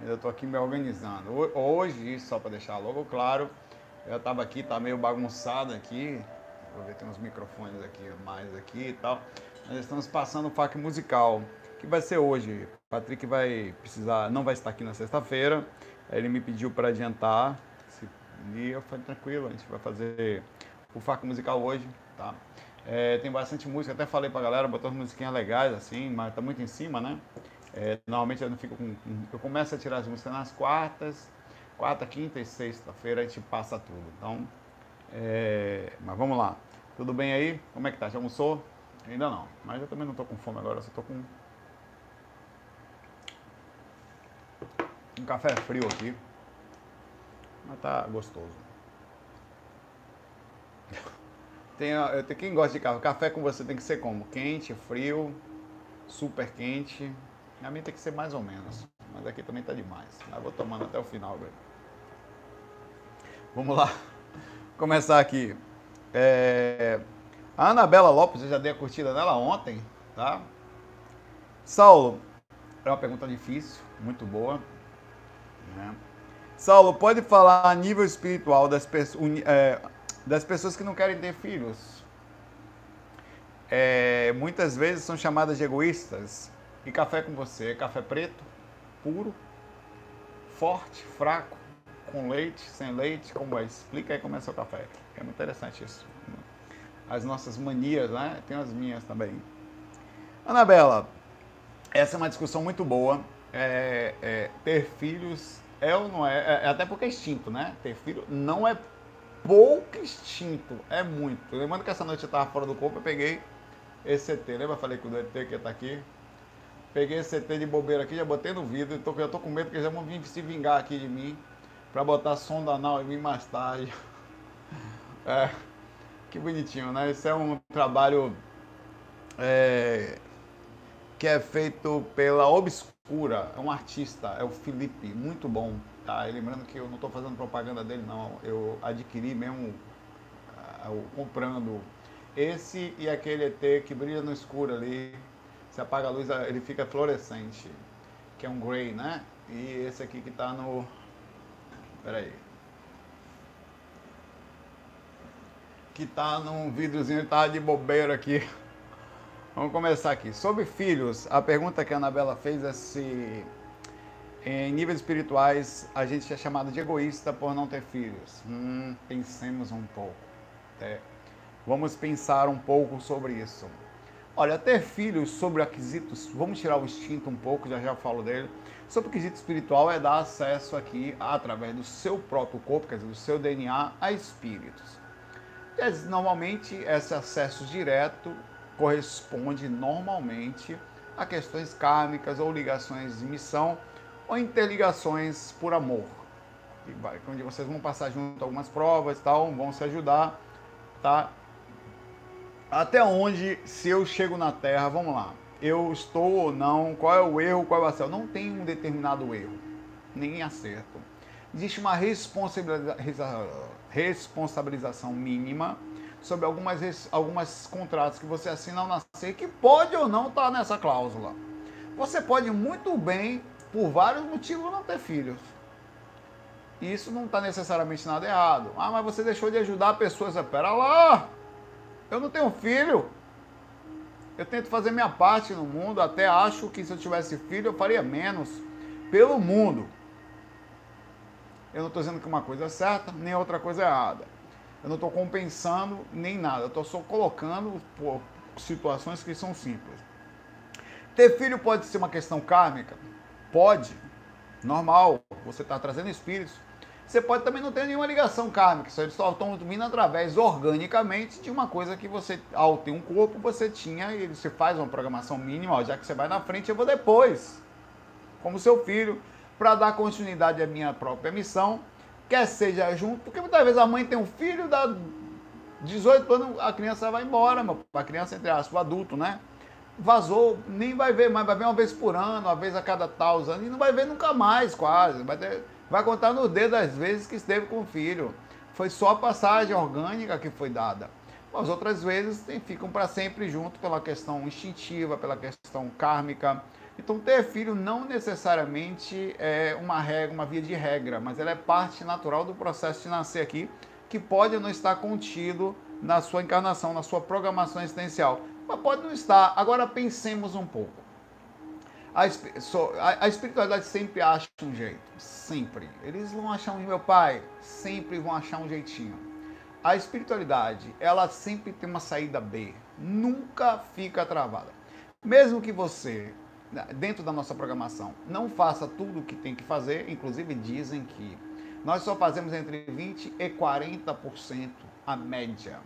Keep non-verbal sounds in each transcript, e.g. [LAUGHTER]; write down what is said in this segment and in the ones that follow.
Ainda estou aqui me organizando. Hoje, só para deixar logo claro, eu estava aqui, tá meio bagunçado aqui. Vou ver, tem uns microfones aqui mais aqui e tal. Nós estamos passando o FAQ musical, que vai ser hoje. Patrick vai precisar, não vai estar aqui na sexta-feira. Ele me pediu para adiantar. E eu falei, tranquilo, a gente vai fazer o FAQ musical hoje, tá? É, tem bastante música, até falei pra galera, botou umas musiquinhas legais assim, mas tá muito em cima, né? É, normalmente eu não fico com. Eu começo a tirar as músicas nas quartas, quarta, quinta e sexta-feira a gente passa tudo. Então, é, mas vamos lá. Tudo bem aí? Como é que tá? Já almoçou? Ainda não. Mas eu também não tô com fome agora, só tô com um café frio aqui. Mas tá gostoso. [LAUGHS] Tem, tem quem gosta de café. Café com você tem que ser como? Quente, frio, super quente. A minha tem que ser mais ou menos. Mas aqui também tá demais. Mas vou tomando até o final, velho. Vamos lá. Começar aqui. É... A Anabela Lopes, eu já dei a curtida dela ontem, tá? Saulo, é uma pergunta difícil, muito boa. Né? Saulo, pode falar a nível espiritual das, é, das pessoas que não querem ter filhos? É, muitas vezes são chamadas de egoístas e café com você? Café preto, puro, forte, fraco, com leite, sem leite? Como é? Explica aí como é seu café. É muito interessante isso. As nossas manias, né? Tem as minhas também. Anabela, essa é uma discussão muito boa. É, é, ter filhos é ou não é? é? é? Até porque é extinto, né? Ter filho não é pouco extinto, é muito. Lembrando que essa noite eu estava fora do corpo, eu peguei esse ET. Lembra? Falei que o ET que está aqui Peguei esse CT de bobeira aqui, já botei no vidro. Tô, eu tô com medo que já vão vir se vingar aqui de mim. Pra botar sonda anal em mim mais tarde. [LAUGHS] É, que bonitinho, né? Esse é um trabalho é, que é feito pela Obscura. É um artista, é o Felipe, muito bom. Tá? Lembrando que eu não estou fazendo propaganda dele, não. Eu adquiri mesmo comprando esse e aquele ET que brilha no escuro ali você apaga a luz, ele fica fluorescente, que é um gray, né? E esse aqui que está no... Peraí. Que está num vidrozinho, tá de bobeira aqui. [LAUGHS] Vamos começar aqui. Sobre filhos, a pergunta que a Anabela fez é se em níveis espirituais a gente é chamado de egoísta por não ter filhos. Hum, pensemos um pouco. É. Vamos pensar um pouco sobre isso. Olha, ter filhos sobre aquisitos, vamos tirar o instinto um pouco, já já falo dele. Sobre o quesito espiritual é dar acesso aqui, através do seu próprio corpo, quer dizer, do seu DNA, a espíritos. E, normalmente, esse acesso direto corresponde normalmente a questões kármicas ou ligações de missão ou interligações por amor. Onde vocês vão passar junto algumas provas, tal, vão se ajudar, tá? Até onde, se eu chego na Terra, vamos lá, eu estou ou não, qual é o erro, qual é o acerto? Não tem um determinado erro, nem acerto. Existe uma responsabiliza responsabilização mínima sobre algumas, algumas contratos que você assina ao nascer, que pode ou não estar tá nessa cláusula. Você pode muito bem, por vários motivos, não ter filhos. Isso não está necessariamente nada errado. Ah, mas você deixou de ajudar pessoas. Pera lá! Eu não tenho filho. Eu tento fazer minha parte no mundo, até acho que se eu tivesse filho eu faria menos pelo mundo. Eu não estou dizendo que uma coisa é certa, nem outra coisa é errada. Eu não estou compensando nem nada. Eu estou só colocando por situações que são simples. Ter filho pode ser uma questão kármica? Pode. Normal. Você está trazendo espíritos você pode também não ter nenhuma ligação kármica, eles só estão vindo através organicamente de uma coisa que você, ao ter um corpo, você tinha e você faz uma programação mínima, já que você vai na frente, eu vou depois, como seu filho, para dar continuidade à minha própria missão, quer seja junto, porque muitas vezes a mãe tem um filho, dá 18 anos, a criança vai embora, a criança, entre aspas, o adulto, né? Vazou, nem vai ver mais, vai ver uma vez por ano, uma vez a cada tal anos, e não vai ver nunca mais, quase. Vai ter Vai contar no dedo as vezes que esteve com o filho. Foi só a passagem orgânica que foi dada. As outras vezes ficam para sempre junto pela questão instintiva, pela questão kármica, Então, ter filho não necessariamente é uma regra, uma via de regra, mas ela é parte natural do processo de nascer aqui, que pode não estar contido na sua encarnação, na sua programação existencial. Mas pode não estar. Agora pensemos um pouco. A, a, espiritualidade sempre acha um jeito, sempre. Eles vão achar um, meu pai, sempre vão achar um jeitinho. A espiritualidade, ela sempre tem uma saída B, nunca fica travada. Mesmo que você, né, dentro da nossa programação, não faça tudo o que tem que fazer, inclusive dizem que nós só fazemos entre 20 e 40% a média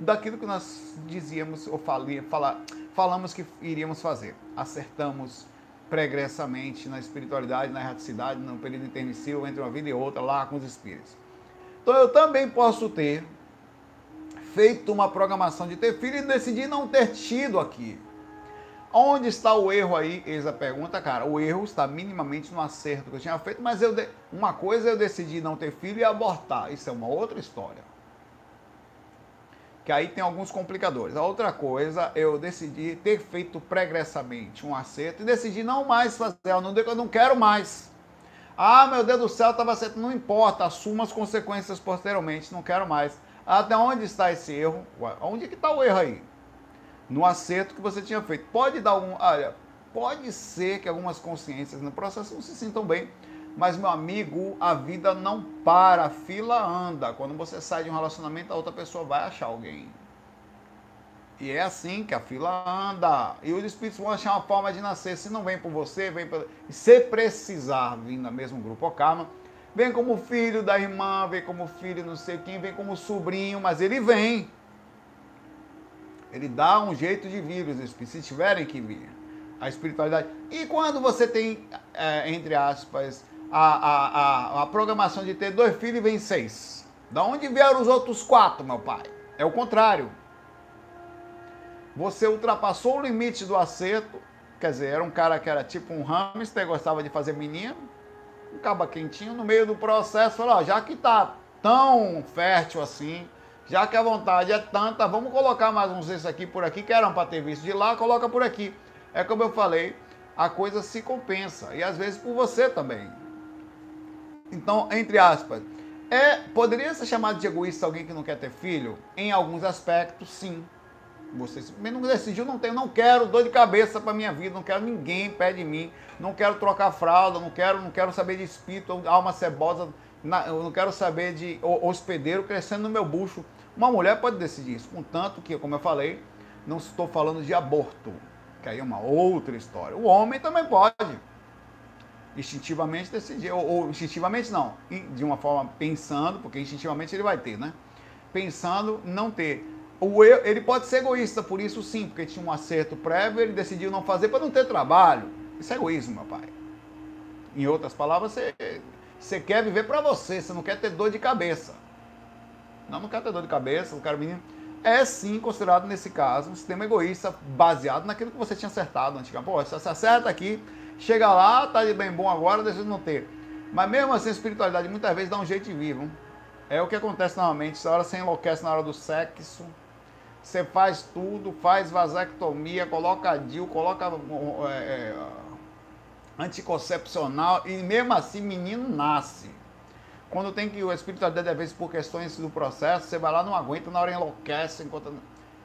daquilo que nós dizíamos ou falia, fala, falamos que iríamos fazer. Acertamos pregressamente na espiritualidade, na erraticidade, no período intermissivo entre uma vida e outra, lá com os espíritos. Então eu também posso ter feito uma programação de ter filho e decidir não ter tido aqui. Onde está o erro aí? Eis a pergunta, cara. O erro está minimamente no acerto que eu tinha feito, mas eu de... uma coisa eu decidi não ter filho e abortar. Isso é uma outra história que aí tem alguns complicadores. A outra coisa, eu decidi ter feito pregressamente um acerto e decidi não mais fazer, eu não, eu não quero mais. Ah, meu Deus do céu, estava certo, não importa, assuma as consequências posteriormente, não quero mais. Até onde está esse erro? Onde que está o erro aí? No acerto que você tinha feito. Pode dar um, olha, pode ser que algumas consciências no processo não se sintam bem, mas, meu amigo, a vida não para, a fila anda. Quando você sai de um relacionamento, a outra pessoa vai achar alguém. E é assim que a fila anda. E os espíritos vão achar uma forma de nascer. Se não vem por você, vem por. Se precisar vir no mesmo grupo karma, vem como filho da irmã, vem como filho não sei quem, vem como sobrinho, mas ele vem. Ele dá um jeito de vir, os espíritos, se tiverem que vir. A espiritualidade. E quando você tem, é, entre aspas, a, a, a, a programação de ter dois filhos e vem seis. Da onde vieram os outros quatro, meu pai? É o contrário. Você ultrapassou o limite do acerto, quer dizer, era um cara que era tipo um hamster, gostava de fazer menino, um caba quentinho, no meio do processo, falou, ó, já que tá tão fértil assim, já que a vontade é tanta, vamos colocar mais uns desses aqui por aqui, que eram para ter visto de lá, coloca por aqui. É como eu falei, a coisa se compensa, e às vezes por você também. Então, entre aspas, é, poderia ser chamado de egoísta alguém que não quer ter filho? Em alguns aspectos, sim. Você não decidiu, não tenho, não quero dor de cabeça para minha vida, não quero ninguém perto de mim, não quero trocar fralda, não quero, não quero saber de espírito, alma cebosa, eu não quero saber de hospedeiro crescendo no meu bucho. Uma mulher pode decidir isso, contanto que, como eu falei, não estou falando de aborto, que aí é uma outra história. O homem também pode instintivamente decidir, ou, ou, instintivamente não, de uma forma pensando, porque instintivamente ele vai ter, né? Pensando não ter. O eu, ele pode ser egoísta, por isso sim, porque tinha um acerto prévio, ele decidiu não fazer para não ter trabalho. Isso é egoísmo, meu pai. Em outras palavras, você, você quer viver para você, você não quer ter dor de cabeça. Não, não quer ter dor de cabeça, não quero menino. É sim considerado, nesse caso, um sistema egoísta baseado naquilo que você tinha acertado antigamente. Pô, você acerta aqui, Chega lá, tá de bem bom agora, deixa de não ter. Mas mesmo assim, a espiritualidade muitas vezes dá um jeito de vivo. É o que acontece normalmente. Essa hora você enlouquece na hora do sexo. Você faz tudo, faz vasectomia, coloca DIL, coloca é, é, anticoncepcional e mesmo assim menino nasce. Quando tem que o espiritualidade, às vezes, por questões do processo, você vai lá, não aguenta, na hora enlouquece, enquanto...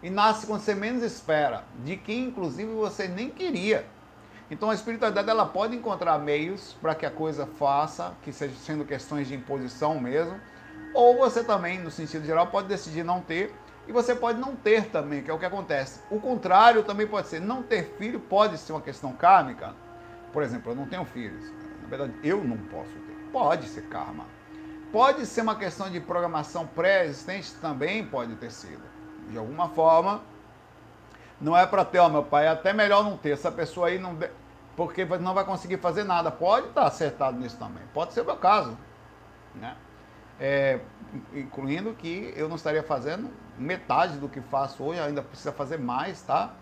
e nasce quando você menos espera, de quem inclusive você nem queria. Então a espiritualidade ela pode encontrar meios para que a coisa faça, que seja sendo questões de imposição mesmo, ou você também, no sentido geral, pode decidir não ter, e você pode não ter também, que é o que acontece. O contrário também pode ser, não ter filho pode ser uma questão kármica. Por exemplo, eu não tenho filhos. Na verdade, eu não posso ter. Pode ser karma. Pode ser uma questão de programação pré-existente, também pode ter sido. De alguma forma, não é para ter, ó, meu pai, é até melhor não ter. Essa pessoa aí não. Porque não vai conseguir fazer nada. Pode estar acertado nisso também. Pode ser o meu caso. Né? É, incluindo que eu não estaria fazendo metade do que faço hoje, ainda precisa fazer mais, tá?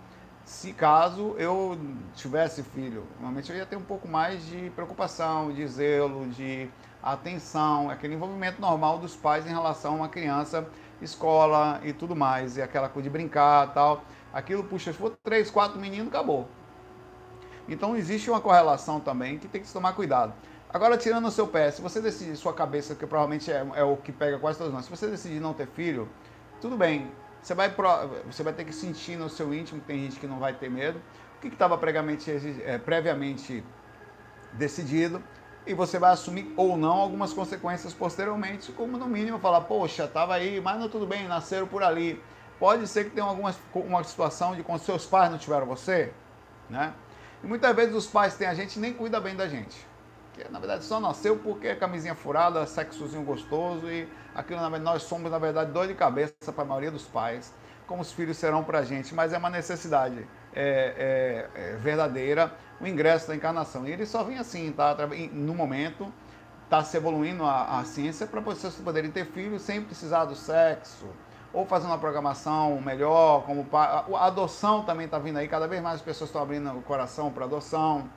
Se caso eu tivesse filho, normalmente eu ia ter um pouco mais de preocupação, de zelo, de atenção, aquele envolvimento normal dos pais em relação a uma criança, escola e tudo mais, e aquela coisa de brincar tal. Aquilo, puxa, se for três, quatro meninos, acabou. Então existe uma correlação também que tem que se tomar cuidado. Agora, tirando o seu pé, se você decidir sua cabeça, que provavelmente é, é, o que pega quase todos nós, se você decidir não ter filho, tudo bem. Você vai, você vai ter que sentir no seu íntimo, tem gente que não vai ter medo, o que estava é, previamente decidido, e você vai assumir ou não algumas consequências posteriormente, como no mínimo falar, poxa, estava aí, mas não tudo bem, nasceram por ali. Pode ser que tenha alguma uma situação de quando seus pais não tiveram você, né? E muitas vezes os pais têm a gente nem cuida bem da gente. Que na verdade só nasceu porque é camisinha furada, sexozinho gostoso e aquilo na verdade nós somos na verdade dor de cabeça para a maioria dos pais, como os filhos serão para a gente, mas é uma necessidade é, é, é verdadeira o ingresso da encarnação. E ele só vem assim, tá? No momento está se evoluindo a, a ciência para vocês poderem ter filhos sem precisar do sexo ou fazer uma programação melhor, como a adoção também está vindo aí, cada vez mais as pessoas estão abrindo o coração para adoção,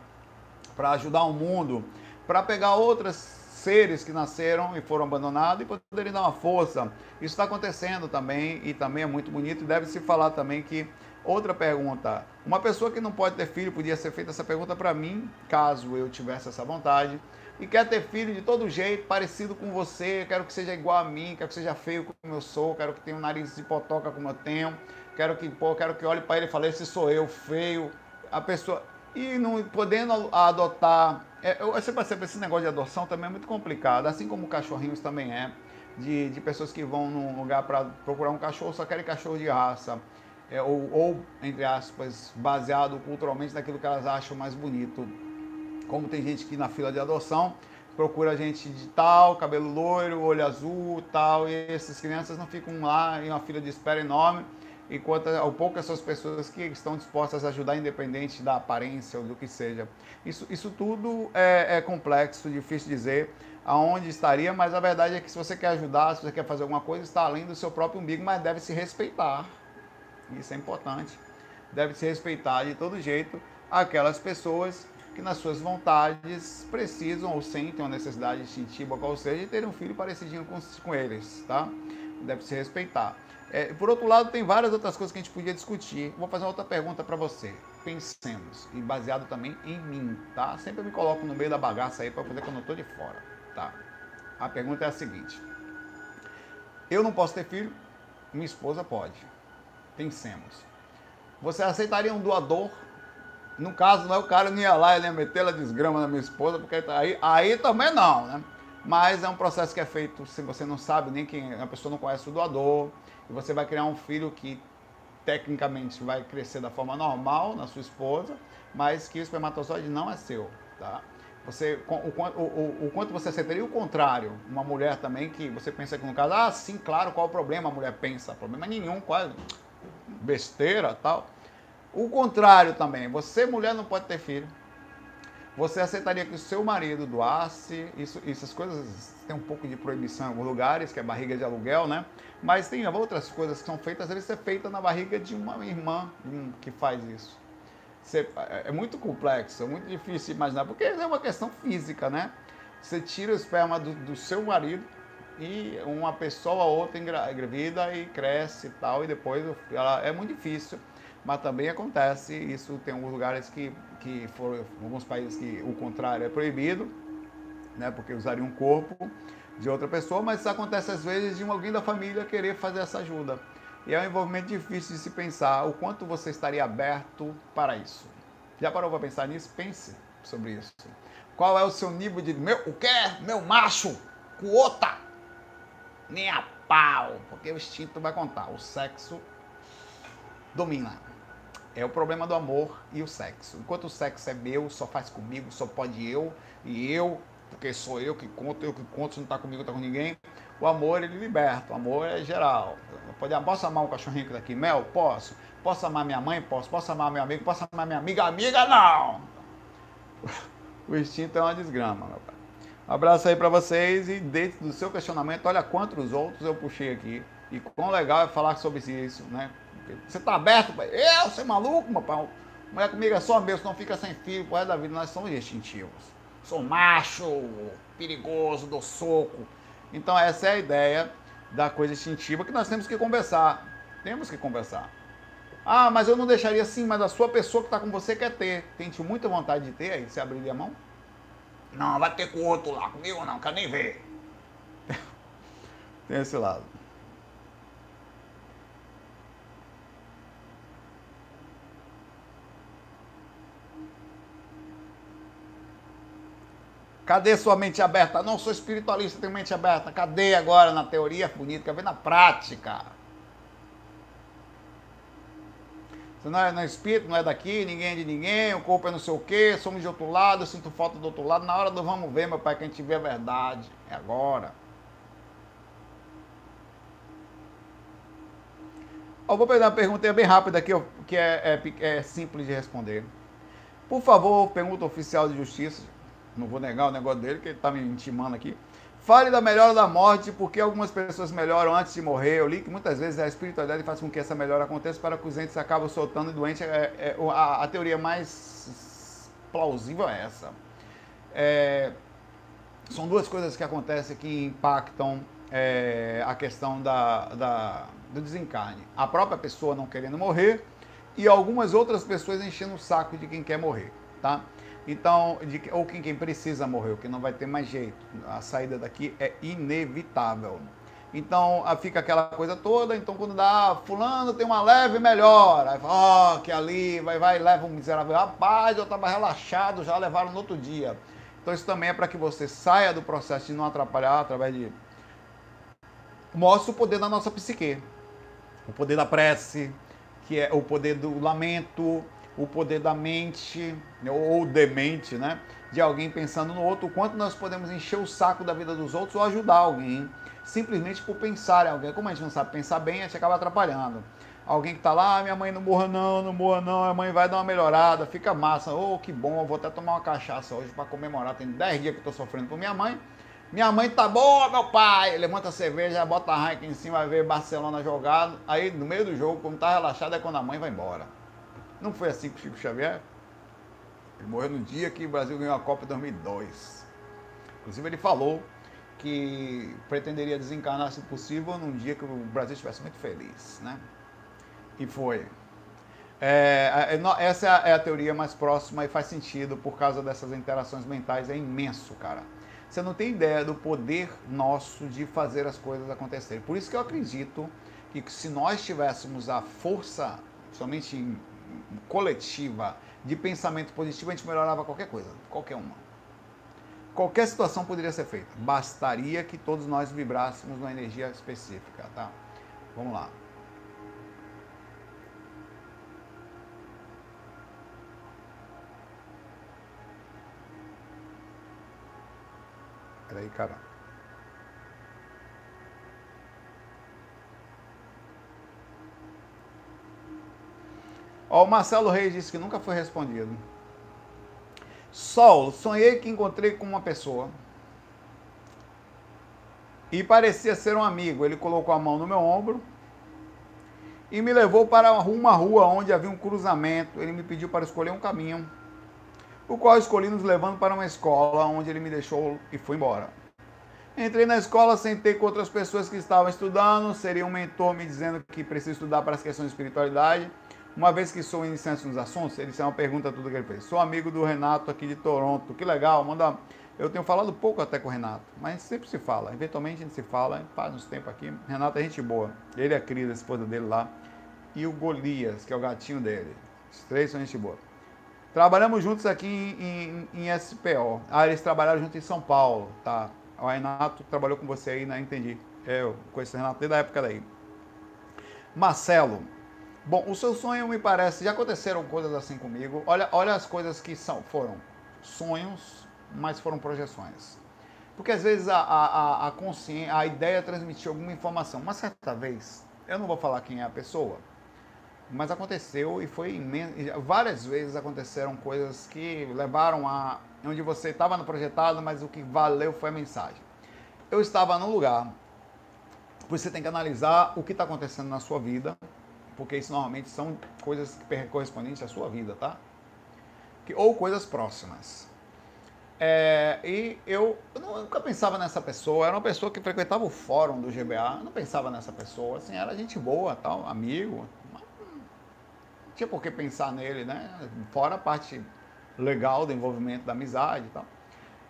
para ajudar o mundo para pegar outros seres que nasceram e foram abandonados e poderem dar uma força. Isso está acontecendo também e também é muito bonito. Deve se falar também que outra pergunta, uma pessoa que não pode ter filho podia ser feita essa pergunta para mim, caso eu tivesse essa vontade. E quer ter filho de todo jeito, parecido com você, quero que seja igual a mim, quero que seja feio como eu sou, quero que tenha um nariz de potoca como eu tenho, quero que, pô, quero que olhe para ele e fale, esse sou eu, feio. A pessoa, e não podendo adotar. É, eu, você esse negócio de adoção também é muito complicado, assim como cachorrinhos também é, de, de pessoas que vão num lugar para procurar um cachorro, só querem cachorro de raça, é, ou, ou, entre aspas, baseado culturalmente naquilo que elas acham mais bonito. Como tem gente que na fila de adoção procura gente de tal, cabelo loiro, olho azul, tal, e essas crianças não ficam lá em uma fila de espera enorme enquanto ao pouco essas pessoas que estão dispostas a ajudar, independente da aparência ou do que seja. Isso, isso tudo é, é complexo, difícil dizer aonde estaria, mas a verdade é que se você quer ajudar, se você quer fazer alguma coisa, está além do seu próprio umbigo, mas deve se respeitar. Isso é importante. Deve se respeitar de todo jeito aquelas pessoas que nas suas vontades precisam ou sentem uma necessidade instintiva, qual seja, de ter um filho parecidinho com, com eles, tá? Deve se respeitar. É, por outro lado, tem várias outras coisas que a gente podia discutir. Vou fazer outra pergunta para você. Pensemos, e baseado também em mim, tá? Sempre me coloco no meio da bagaça aí para poder quando eu estou de fora, tá? A pergunta é a seguinte: Eu não posso ter filho, minha esposa pode. Pensemos. Você aceitaria um doador? No caso, não é o cara não ia lá e ia meter a desgrama na minha esposa, porque aí, aí também não, né? Mas é um processo que é feito se você não sabe nem quem, a pessoa não conhece o doador, e você vai criar um filho que tecnicamente vai crescer da forma normal na sua esposa, mas que o espermatozoide não é seu, tá? Você, o, o, o, quanto você aceitaria o contrário, uma mulher também que você pensa que no caso, ah, sim, claro, qual o problema? A mulher pensa, problema nenhum, quase besteira, tal. O contrário também, você mulher não pode ter filho. Você aceitaria que o seu marido doasse? Isso, essas coisas tem um pouco de proibição em alguns lugares, que é barriga de aluguel, né? Mas tem outras coisas que são feitas, às vezes é feita na barriga de uma irmã que faz isso. Você, é, é muito complexo, é muito difícil imaginar, porque é uma questão física, né? Você tira o esperma do, do seu marido e uma pessoa ou outra engravida e cresce e tal, e depois ela, é muito difícil, mas também acontece, isso tem alguns lugares que, que foram, alguns países que o contrário é proibido, né, porque usaria um corpo, de outra pessoa, mas isso acontece às vezes de alguém da família querer fazer essa ajuda. E é um envolvimento difícil de se pensar o quanto você estaria aberto para isso. Já parou para pensar nisso? Pense sobre isso. Qual é o seu nível de meu, o quê? Meu macho, cuota? Nem a pau, porque o instinto vai contar. O sexo domina. É o problema do amor e o sexo. Enquanto o sexo é meu, só faz comigo, só pode eu, e eu porque sou eu que conto, eu que conto, se não está comigo, está com ninguém. O amor, ele liberta, o amor é geral. Pode, posso amar um cachorrinho que daqui, Mel? Posso. Posso amar minha mãe? Posso. Posso amar meu amigo? Posso amar minha amiga? Amiga, não! [LAUGHS] O instinto é uma desgrama, meu pai. Um abraço aí para vocês e dentro do seu questionamento, olha quantos outros eu puxei aqui. E quão legal é falar sobre isso, né? Você tá aberto? Eu, você é maluco, meu pai? Mulher comigo é só meu, não fica sem filho, resto da vida, nós somos instintivos sou macho, perigoso, dou soco. Então essa é a ideia da coisa instintiva que nós temos que conversar. Temos que conversar. Ah, mas eu não deixaria assim, mas a sua pessoa que está com você quer ter. Tem muita vontade de ter, aí você abriria a mão? Não, vai ter com o outro lá, comigo não, quer nem ver. [LAUGHS] Tem esse lado. Cadê sua mente aberta? Não sou espiritualista, tenho mente aberta. Cadê agora na teoria? Quer ver na prática? Você não é, não é espírito, não é daqui, ninguém é de ninguém, o corpo é não sei o quê, somos de outro lado, eu sinto falta do outro lado. Na hora do vamos ver, meu pai, que a gente vê a verdade. É agora. Eu vou pegar uma pergunta bem rápida aqui, que é, é, é simples de responder. Por favor, pergunta oficial de justiça. Não vou negar o negócio dele, que ele está me intimando aqui. Fale da melhora da morte, porque algumas pessoas melhoram antes de morrer. Eu li que muitas vezes a espiritualidade faz com que essa melhora aconteça para que os entes acabam soltando doente. É, é, a, a, teoria mais plausível é essa. É, são duas coisas que acontecem que impactam é, a questão da, da, do desencarne. A própria pessoa não querendo morrer e algumas outras pessoas enchendo o saco de quem quer morrer. Tá? Então, de, ou quem, quem precisa morrer, que não vai ter mais jeito. A saída daqui é inevitável. Então fica aquela coisa toda, então quando dá, fulano tem uma leve melhora, aí fala, oh, que ali, vai, vai, leva um miserável. Rapaz, eu estava relaxado, já levaram no outro dia. Então isso também é para que você saia do processo de não atrapalhar através de. Mostra o poder da nossa psique. O poder da prece, que é o poder do lamento, o poder da mente, ou demente, né? De alguém pensando no outro, o quanto nós podemos encher o saco da vida dos outros ou ajudar alguém, simplesmente por pensar em alguém. Como a gente não sabe pensar bem, a gente acaba atrapalhando. Alguém que tá lá, ah, minha mãe não morra não, não morra não, a mãe vai dar uma melhorada, fica massa. Oh, que bom, eu vou até tomar uma cachaça hoje para comemorar. Tem 10 dias que tô sofrendo por minha mãe. Minha mãe tá boa, meu pai. Levanta a cerveja, bota a Heineken em cima, vai ver Barcelona jogado. Aí, no meio do jogo, quando tá relaxado, é quando a mãe vai embora. Não foi assim com Chico Xavier? Ele morreu no dia que o Brasil ganhou a Copa em 2002. Inclusive, ele falou que pretenderia desencarnar, se possível, num dia que o Brasil estivesse muito feliz, né? E foi. É, é essa é a teoria mais próxima e faz sentido por causa dessas interações mentais. É imenso, cara. Você não tem ideia do poder nosso de fazer as coisas acontecerem. Por isso que eu acredito que se nós tivéssemos a força, somente em coletiva de pensamento positivo, a gente melhorava qualquer coisa, qualquer uma. Qualquer situação poderia ser feita. Bastaria que todos nós vibrássemos numa energia específica, tá? Vamos lá. Peraí, cara. Ó, o Marcelo Reis disse que nunca foi respondido. Sol, sonhei que encontrei com uma pessoa e parecia ser um amigo. Ele colocou a mão no meu ombro e me levou para uma rua onde havia um cruzamento. Ele me pediu para escolher um caminho, o qual escolhi nos levando para uma escola, onde ele me deixou e foi embora. Entrei na escola, sentei com outras pessoas que estavam estudando, seria um mentor me dizendo que preciso estudar para as questões de espiritualidade. Uma vez que sou iniciante nos assuntos, ele é uma pergunta tudo que ele fez. Sou amigo do Renato aqui de Toronto. Que legal, manda. Eu tenho falado pouco até com o Renato, mas sempre se fala. Eventualmente a gente se fala, faz uns tempos aqui. Renato é gente boa. Ele é a Cris, a esposa dele lá. E o Golias, que é o gatinho dele. Os três são gente boa. Trabalhamos juntos aqui em, em, em SPO. Ah, eles trabalharam juntos em São Paulo, tá? O Renato trabalhou com você aí, né? Entendi. Eu conheço o Renato desde a época daí. Marcelo, Bom, o seu sonho me parece, já aconteceram coisas assim comigo. Olha, olha as coisas que são, foram sonhos, mas foram projeções. Porque às vezes a, a, a consciência, a ideia transmitiu alguma informação. Uma certa vez, eu não vou falar quem é a pessoa, mas aconteceu e foi imenso. Várias vezes aconteceram coisas que levaram a onde você estava no projetado, mas o que valeu foi a mensagem. Eu estava num lugar, você tem que analisar o que está acontecendo na sua vida, porque isso normalmente são coisas correspondentes à sua vida, tá? Que, ou coisas próximas. É, e eu, eu, nunca pensava nessa pessoa, era uma pessoa que frequentava o fórum do GBA, eu não pensava nessa pessoa, assim, era gente boa, tal, amigo. tinha por que pensar nele, né? Fora a parte legal do envolvimento da amizade e tal.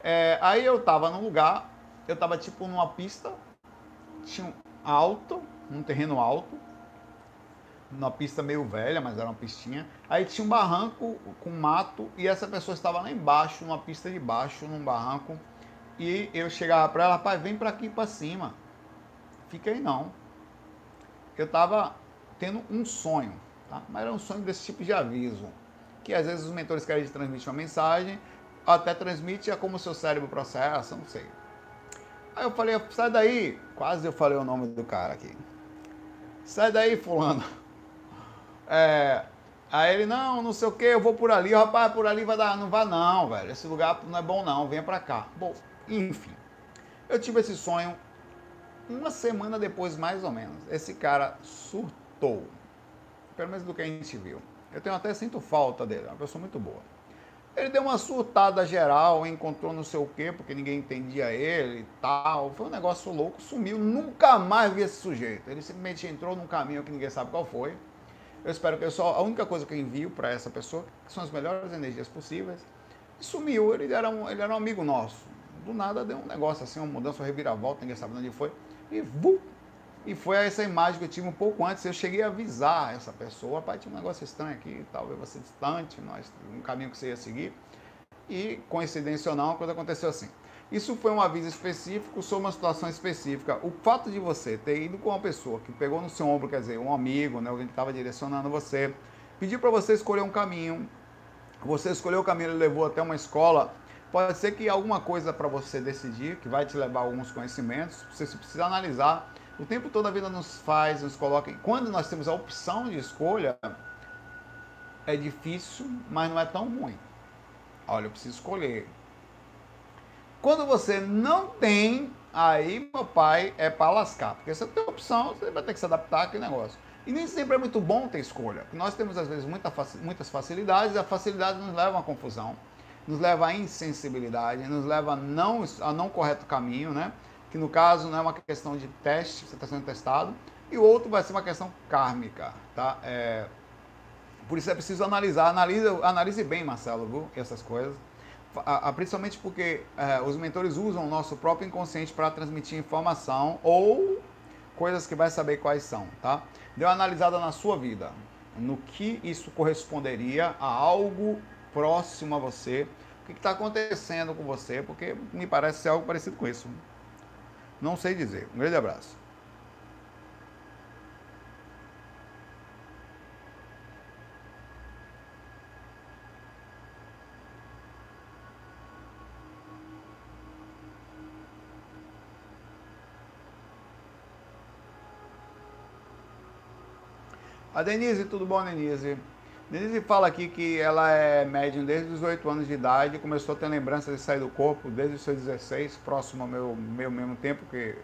É, aí eu tava num lugar, eu tava tipo numa pista, tinha um alto, num terreno alto, numa pista meio velha, mas era uma pistinha. Aí tinha um barranco com mato e essa pessoa estava lá embaixo, numa pista de baixo, num barranco. E eu chegava para ela, rapaz, vem para aqui para cima. Fica aí não. Eu estava tendo um sonho, tá? mas era um sonho desse tipo de aviso. Que às vezes os mentores querem transmitir uma mensagem, até transmite é como o seu cérebro processa, não sei. Aí eu falei, sai daí. Quase eu falei o nome do cara aqui. Sai daí, fulano. É, aí ele, não, não sei o que, eu vou por ali. Rapaz, por ali vai dar. Não vai não, velho. Esse lugar não é bom não, venha pra cá. Bom, enfim. Eu tive esse sonho uma semana depois, mais ou menos. Esse cara surtou. Pelo menos do que a gente viu. Eu tenho até sinto falta dele, é uma pessoa muito boa. Ele deu uma surtada geral, encontrou não sei o quê, porque ninguém entendia ele e tal. Foi um negócio louco, sumiu, nunca mais vi esse sujeito. Ele simplesmente entrou num caminho que ninguém sabe qual foi. Eu espero que eu só. A única coisa que eu envio para essa pessoa, são as melhores energias possíveis, e sumiu. Ele era, um, ele era um amigo nosso. Do nada deu um negócio assim, uma mudança, uma reviravolta, ninguém sabe onde foi. E vu, e foi essa imagem que eu tive um pouco antes. Eu cheguei a avisar essa pessoa, pai, tinha um negócio estranho aqui, talvez você distante, nós, um caminho que você ia seguir. E, coincidência ou não, a coisa aconteceu assim. Isso foi um aviso específico sobre uma situação específica. O fato de você ter ido com uma pessoa que pegou no seu ombro, quer dizer, um amigo, né, alguém que estava direcionando você, pediu para você escolher um caminho, você escolheu o caminho, ele levou até uma escola, pode ser que alguma coisa para você decidir, que vai te levar a alguns conhecimentos, você precisa analisar o tempo todo a vida nos faz, nos coloca. Quando nós temos a opção de escolha, é difícil, mas não é tão ruim. Olha, eu preciso escolher. Quando você não tem, aí, meu pai, é para lascar. Porque você tem opção, você vai ter que se adaptar àquele negócio. E nem sempre é muito bom ter escolha. Nós temos, às vezes, muita, muitas facilidades, e a facilidade nos leva a confusão, nos leva à insensibilidade, nos leva a não, a não correto caminho, né? que no caso não é uma questão de teste, você está sendo testado, e o outro vai ser uma questão kármica, tá? É, por isso é preciso analisar, analise, analise bem, Marcelo, viu, essas coisas, a, principalmente porque é, os mentores usam o nosso próprio inconsciente para transmitir informação ou coisas que vai saber quais são, tá? Dê uma analisada na sua vida, no que isso corresponderia a algo próximo a você, o que está acontecendo com você, porque me parece ser algo parecido com isso. Não sei dizer. Um grande abraço. A Denise, tudo bom, Denise? Denise fala aqui que ela é médium desde os 8 anos de idade, começou a ter lembranças de sair do corpo desde os seus 16, próximo ao meu, meu mesmo tempo, que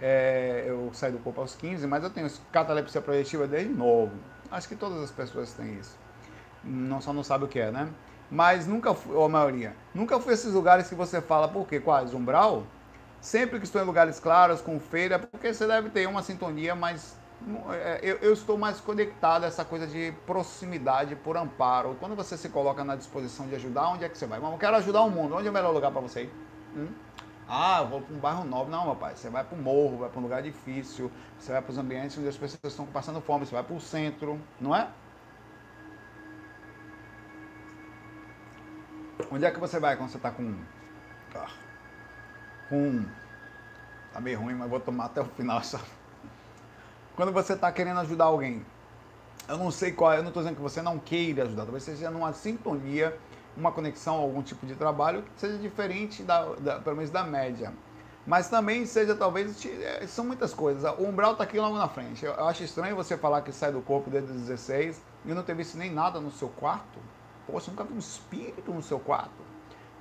é, eu saí do corpo aos 15, mas eu tenho catalepsia projetiva desde novo. Acho que todas as pessoas têm isso. Não só não sabe o que é, né? Mas nunca fui, ou a maioria, nunca fui esses lugares que você fala, por quê? Quais? Umbral? Sempre que estou em lugares claros, com feira, porque você deve ter uma sintonia mais eu, eu, estou mais conectado a essa coisa de proximidade por amparo. Quando você se coloca na disposição de ajudar, onde é que você vai? Mas eu quero ajudar o mundo. Onde é o melhor lugar para você ir? Hum? Ah, eu vou para um bairro nobre. Não, pai. Você vai para o morro, vai para um lugar difícil. Você vai para os ambientes onde as pessoas estão passando fome. Você vai para o centro, não é? Onde é que você vai quando você está com. Ah, com. Tá meio ruim, mas vou tomar até o final [LAUGHS] essa. Quando você está querendo ajudar alguém, eu não sei qual, eu não estou dizendo que você não queira ajudar, talvez seja numa sintonia, uma conexão, algum tipo de trabalho que seja diferente, da, da pelo menos da média. Mas também seja, talvez, é, são muitas coisas. O umbral está aqui logo na frente. Eu, acho estranho você falar que sai do corpo desde os 16 e não ter visto nem nada no seu quarto. Poxa, nunca viu um espírito no seu quarto?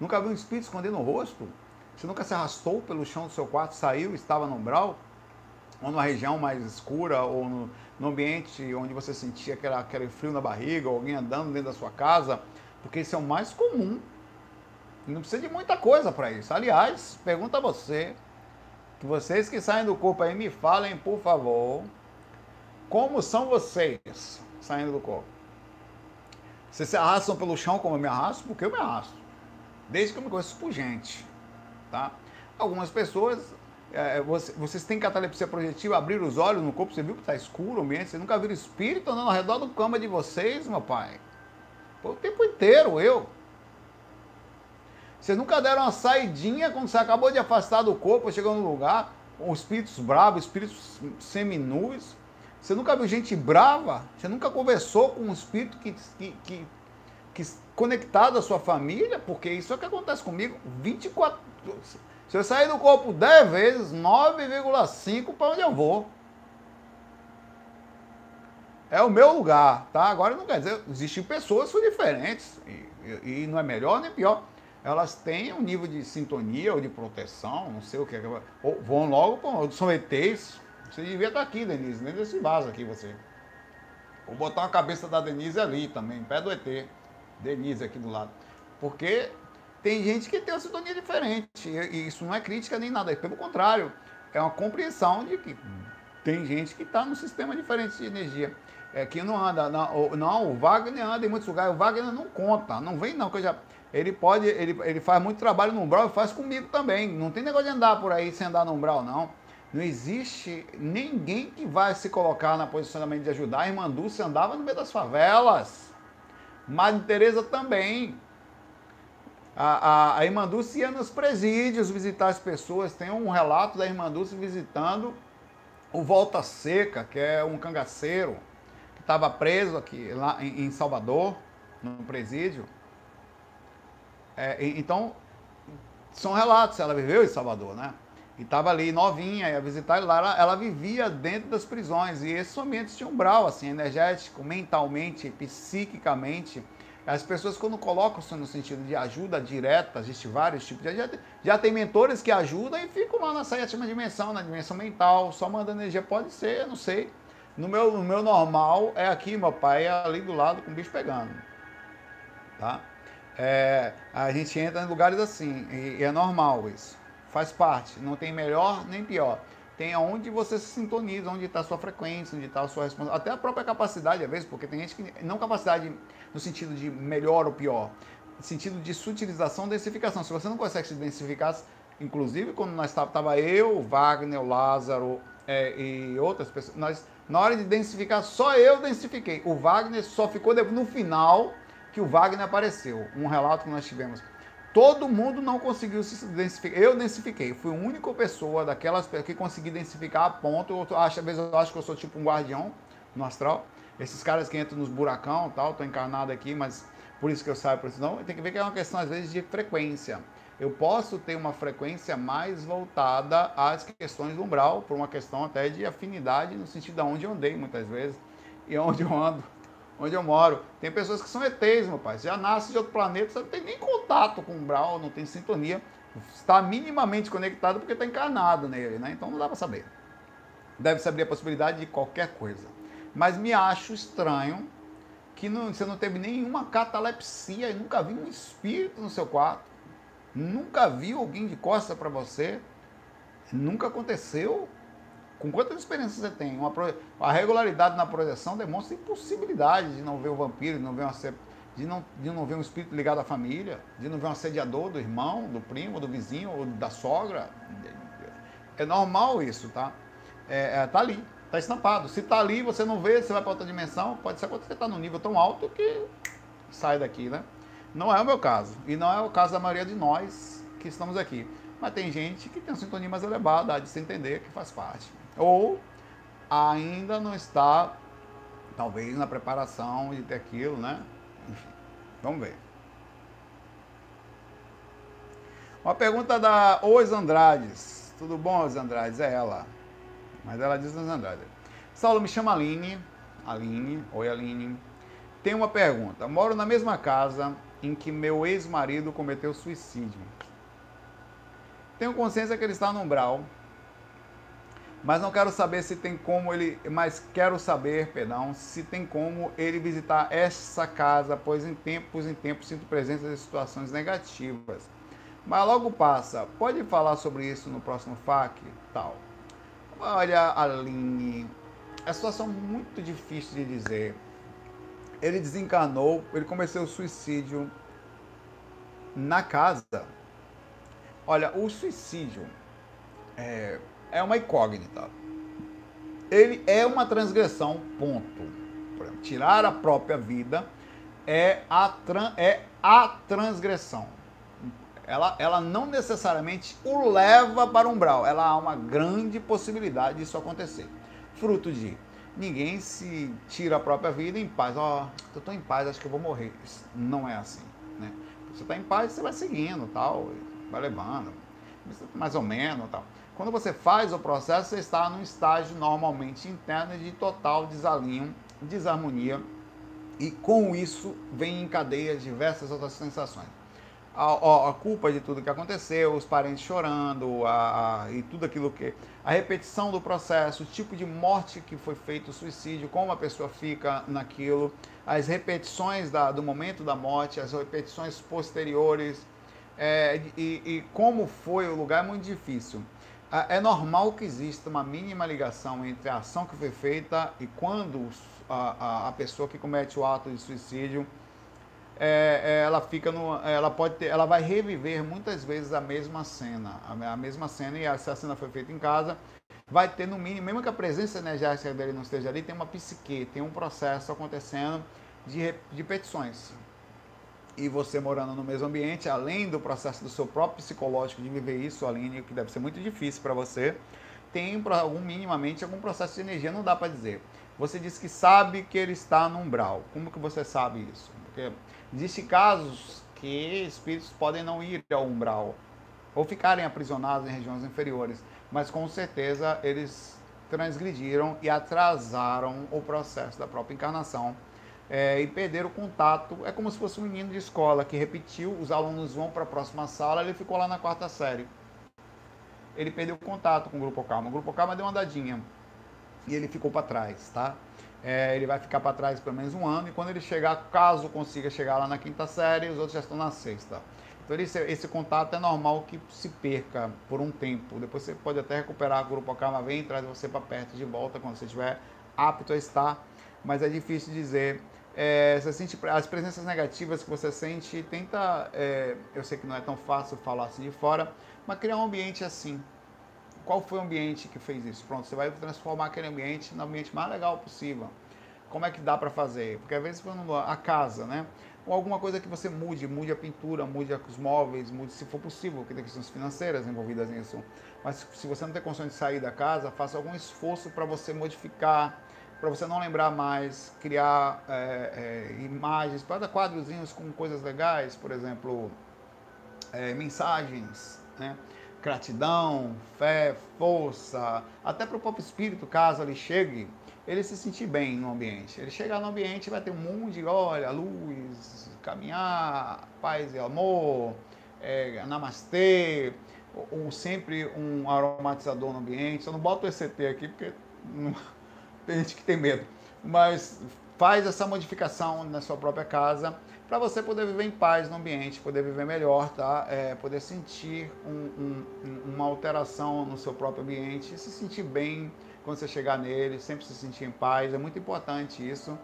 Nunca viu um espírito escondendo o rosto? Você nunca se arrastou pelo chão do seu quarto, saiu, estava no umbral? Ou numa região mais escura, ou no, no ambiente onde você sentia aquela, aquele frio na barriga, ou alguém andando dentro da sua casa, porque isso é o mais comum. Não precisa de muita coisa para isso. Aliás, pergunta a você, que vocês que saem do corpo aí me falem, por favor, como são vocês saindo do corpo? Vocês se arrastam pelo chão como eu me arrasto? Porque eu me arrasto. Desde que eu me conheço por gente. Tá? Algumas pessoas, é, você, vocês têm catalepsia projetiva, abrir os olhos no corpo, você viu que está escuro o ambiente, você nunca viu espírito andando ao redor do cama de vocês, meu pai. O tempo inteiro, eu. Vocês nunca deram uma saidinha quando você acabou de afastar do corpo, chegou no lugar, com espíritos bravos, espíritos seminus. Você nunca viu gente brava? Você nunca conversou com um espírito que, que, que, que conectado à sua família? Porque isso é o que acontece comigo 24. Se eu sair do corpo 10 vezes, 9,5 para onde eu vou. É o meu lugar, tá? Agora não quer dizer, existem pessoas que são diferentes e, e, não é melhor nem pior. Elas têm um nível de sintonia ou de proteção, não sei o que. Ou vão logo, são ETs, você devia estar aqui, Denise, nem desse vaso aqui você. Vou botar a cabeça da Denise ali também, pé do ET. Denise aqui do lado. Porque tem gente que tem uma sintonia diferente. E isso não é crítica nem nada. É pelo contrário, é uma compreensão de que tem gente que está num sistema diferente de energia. É que não anda. Não, não, o Wagner anda em muitos lugares. O Wagner não conta. Não vem não, que eu já. Ele pode. Ele, ele faz muito trabalho no umbral e faz comigo também. Não tem negócio de andar por aí sem andar no umbral, não. Não existe ninguém que vai se colocar na posicionamento de ajudar. A irmã Dulce andava no meio das favelas. Madre Teresa também. A, a, a irmã Dulce ia nos presídios visitar as pessoas. Tem um relato da irmã Dulce visitando o Volta Seca, que é um cangaceiro que estava preso aqui lá em, em, Salvador, no presídio. É, então, são relatos, ela viveu em Salvador, né? E estava ali novinha, ia visitar ele lá. Ela, ela, vivia dentro das prisões. E esses ambientes tinham um brau, assim, energético, mentalmente, psiquicamente. As pessoas, quando colocam-se no sentido de ajuda direta, existe vários tipos de ajuda. Já tem mentores que ajudam e ficam lá na sétima dimensão, na dimensão mental, só mandando energia. Pode ser, não sei. No meu, no meu normal é aqui, meu pai é ali do lado com o bicho pegando. Tá? É, a gente entra em lugares assim, e, e é normal isso faz parte, não tem melhor nem pior. Tem aonde você se sintoniza, onde está a sua frequência, onde está a sua responsabilidade, até a própria capacidade, às vezes, porque tem gente que. Não capacidade no sentido de melhor ou pior, sentido de sutilização, densificação. Se você não consegue se densificar, inclusive quando nós estava eu, Wagner, Lázaro é, e outras pessoas, nós, na hora de densificar, só eu densifiquei. O Wagner só ficou no final que o Wagner apareceu. Um relato que nós tivemos. Todo mundo não conseguiu se densificar. Eu densifiquei. Fui a única pessoa daquelas que consegui densificar a ponto. Eu acho, às vezes eu acho que eu sou tipo um guardião no astral. Esses caras que entram nos buracão tal, tô encarnado aqui, mas por isso que eu saio por isso não. Tem que ver que é uma questão às vezes de frequência. Eu posso ter uma frequência mais voltada às questões do umbral, por uma questão até de afinidade no sentido de onde eu andei muitas vezes e onde eu ando onde eu moro. Tem pessoas que são ETs, meu pai. Já nasce de outro planeta, não tem nem contato com o Brawl, não tem sintonia. Está minimamente conectado porque está encarnado nele, né? Então não dá para saber. Deve-se abrir a possibilidade de qualquer coisa. Mas me acho estranho que não, você não teve nenhuma catalepsia e nunca viu um espírito no seu quarto. Nunca viu alguém de costa para você. Nunca aconteceu. Com quantas experiências você tem? Uma, a regularidade na projeção demonstra impossibilidade de não ver o vampiro, de não ver, uma, de não, de não ver um espírito ligado à família, de não ver um assediador do irmão, do primo, do vizinho ou da sogra. É normal isso, tá? É, é, tá ali, tá estampado. Se tá ali você não vê, você vai para outra dimensão, pode ser quando você está num nível tão alto que sai daqui, né? Não é o meu caso. E não é o caso da maioria de nós que estamos aqui. Mas tem gente que tem uma sintonia mais elevada, de se entender que faz parte ou ainda não está, talvez, na preparação de ter aquilo, né? Enfim, vamos ver. Uma pergunta da Os Andrades. Tudo bom, Os Andrades? É ela. Mas ela diz Os Andrades. Saulo, me chama Aline. Aline. Oi, Aline. Tem uma pergunta. Moro na mesma casa em que meu ex-marido cometeu suicídio. Tenho consciência que ele está no umbral mas não quero saber se tem como ele, mas quero saber, perdão, se tem como ele visitar essa casa, pois em tempos em tempos sinto presença de situações negativas. Mas logo passa. Pode falar sobre isso no próximo FAQ? Tal. Olha, Aline, é situação muito difícil de dizer. ele desencarnou, ele começou o suicídio na casa. Olha, o suicídio é, é uma incógnita. Ele é uma transgressão, ponto. Tirar a própria vida é a, é a transgressão. Ela, ela não necessariamente o leva para o umbral. Ela há uma grande possibilidade disso acontecer. Fruto de ninguém se tira a própria vida em paz. Ó, oh, eu estou em paz, acho que eu vou morrer. Isso não é assim. Né? Você está em paz, você vai seguindo, tal, vai levando, mais ou menos, tal. Quando você faz o processo, você está num estágio normalmente interno de total desalinho, desarmonia, e com isso vem em cadeia diversas outras sensações. A, a, a culpa de tudo que aconteceu, os parentes chorando, a, e tudo aquilo que. A repetição do processo, o tipo de morte que foi feito, o suicídio, como a pessoa fica naquilo, as repetições da, do momento da morte, as repetições posteriores, é, e, e como foi o lugar é muito difícil. É normal que exista uma mínima ligação entre a ação que foi feita e quando a, a, a pessoa que comete o ato de suicídio é, é, ela fica no, ela pode ter, ela vai reviver muitas vezes a mesma cena, a, a, mesma cena e se a cena foi feita em casa, vai ter no mínimo, mesmo que a presença energética dele não esteja ali, tem uma psique, tem um processo acontecendo de, de petições e você morando no mesmo ambiente, além do processo do seu próprio psicológico de viver isso, Aline, que deve ser muito difícil para você, tem algum minimamente algum processo de energia, não dá para dizer. Você disse que sabe que ele está no umbral. Como que você sabe isso? Porque existem casos que espíritos podem não ir ao umbral ou ficarem aprisionados em regiões inferiores, mas com certeza eles transgrediram e atrasaram o processo da própria encarnação é, e perderam o contato. É como se fosse um menino de escola que repetiu, os alunos vão para a próxima sala, ele ficou lá na quarta série. Ele perdeu o contato com o Grupo Calma. O Grupo Calma deu uma andadinha e ele ficou para trás, tá? É, ele vai ficar para trás pelo menos um ano e quando ele chegar, caso consiga chegar lá na quinta série, os outros já estão na sexta. Então esse, esse contato é normal que se perca por um tempo. Depois você pode até recuperar o Grupo Calma, vem e traz você para perto de volta quando você estiver apto a estar, mas é difícil dizer é, você sente as presenças negativas que você sente, tenta, é, eu sei que não é tão fácil falar assim de fora, mas criar um ambiente assim. Qual foi o ambiente que fez isso? Pronto, você vai transformar aquele ambiente no ambiente mais legal possível. Como é que dá para fazer? Porque às vezes quando a casa, né? Ou alguma coisa que você mude, mude a pintura, mude os móveis, mude se for possível, porque tem questões financeiras envolvidas nisso. Mas se você não tem condições de sair da casa, faça algum esforço para você modificar para você não lembrar mais, criar é, é, imagens, para quadrozinhos com coisas legais, por exemplo, é, mensagens, né? gratidão, fé, força, até para o próprio espírito, caso ele chegue, ele se sentir bem no ambiente. Ele chegar no ambiente vai ter um mundo de, olha, luz, caminhar, paz e amor, é, namastê, ou, ou, sempre um aromatizador no ambiente. Só não boto o ECT aqui porque não, tem gente que tem medo. Mas faz essa modificação na sua própria casa para você poder viver em paz no ambiente, poder viver melhor, tá? É, poder sentir um, um, uma alteração no seu próprio ambiente, se sentir bem quando você chegar nele, sempre se sentir em paz. É muito importante isso.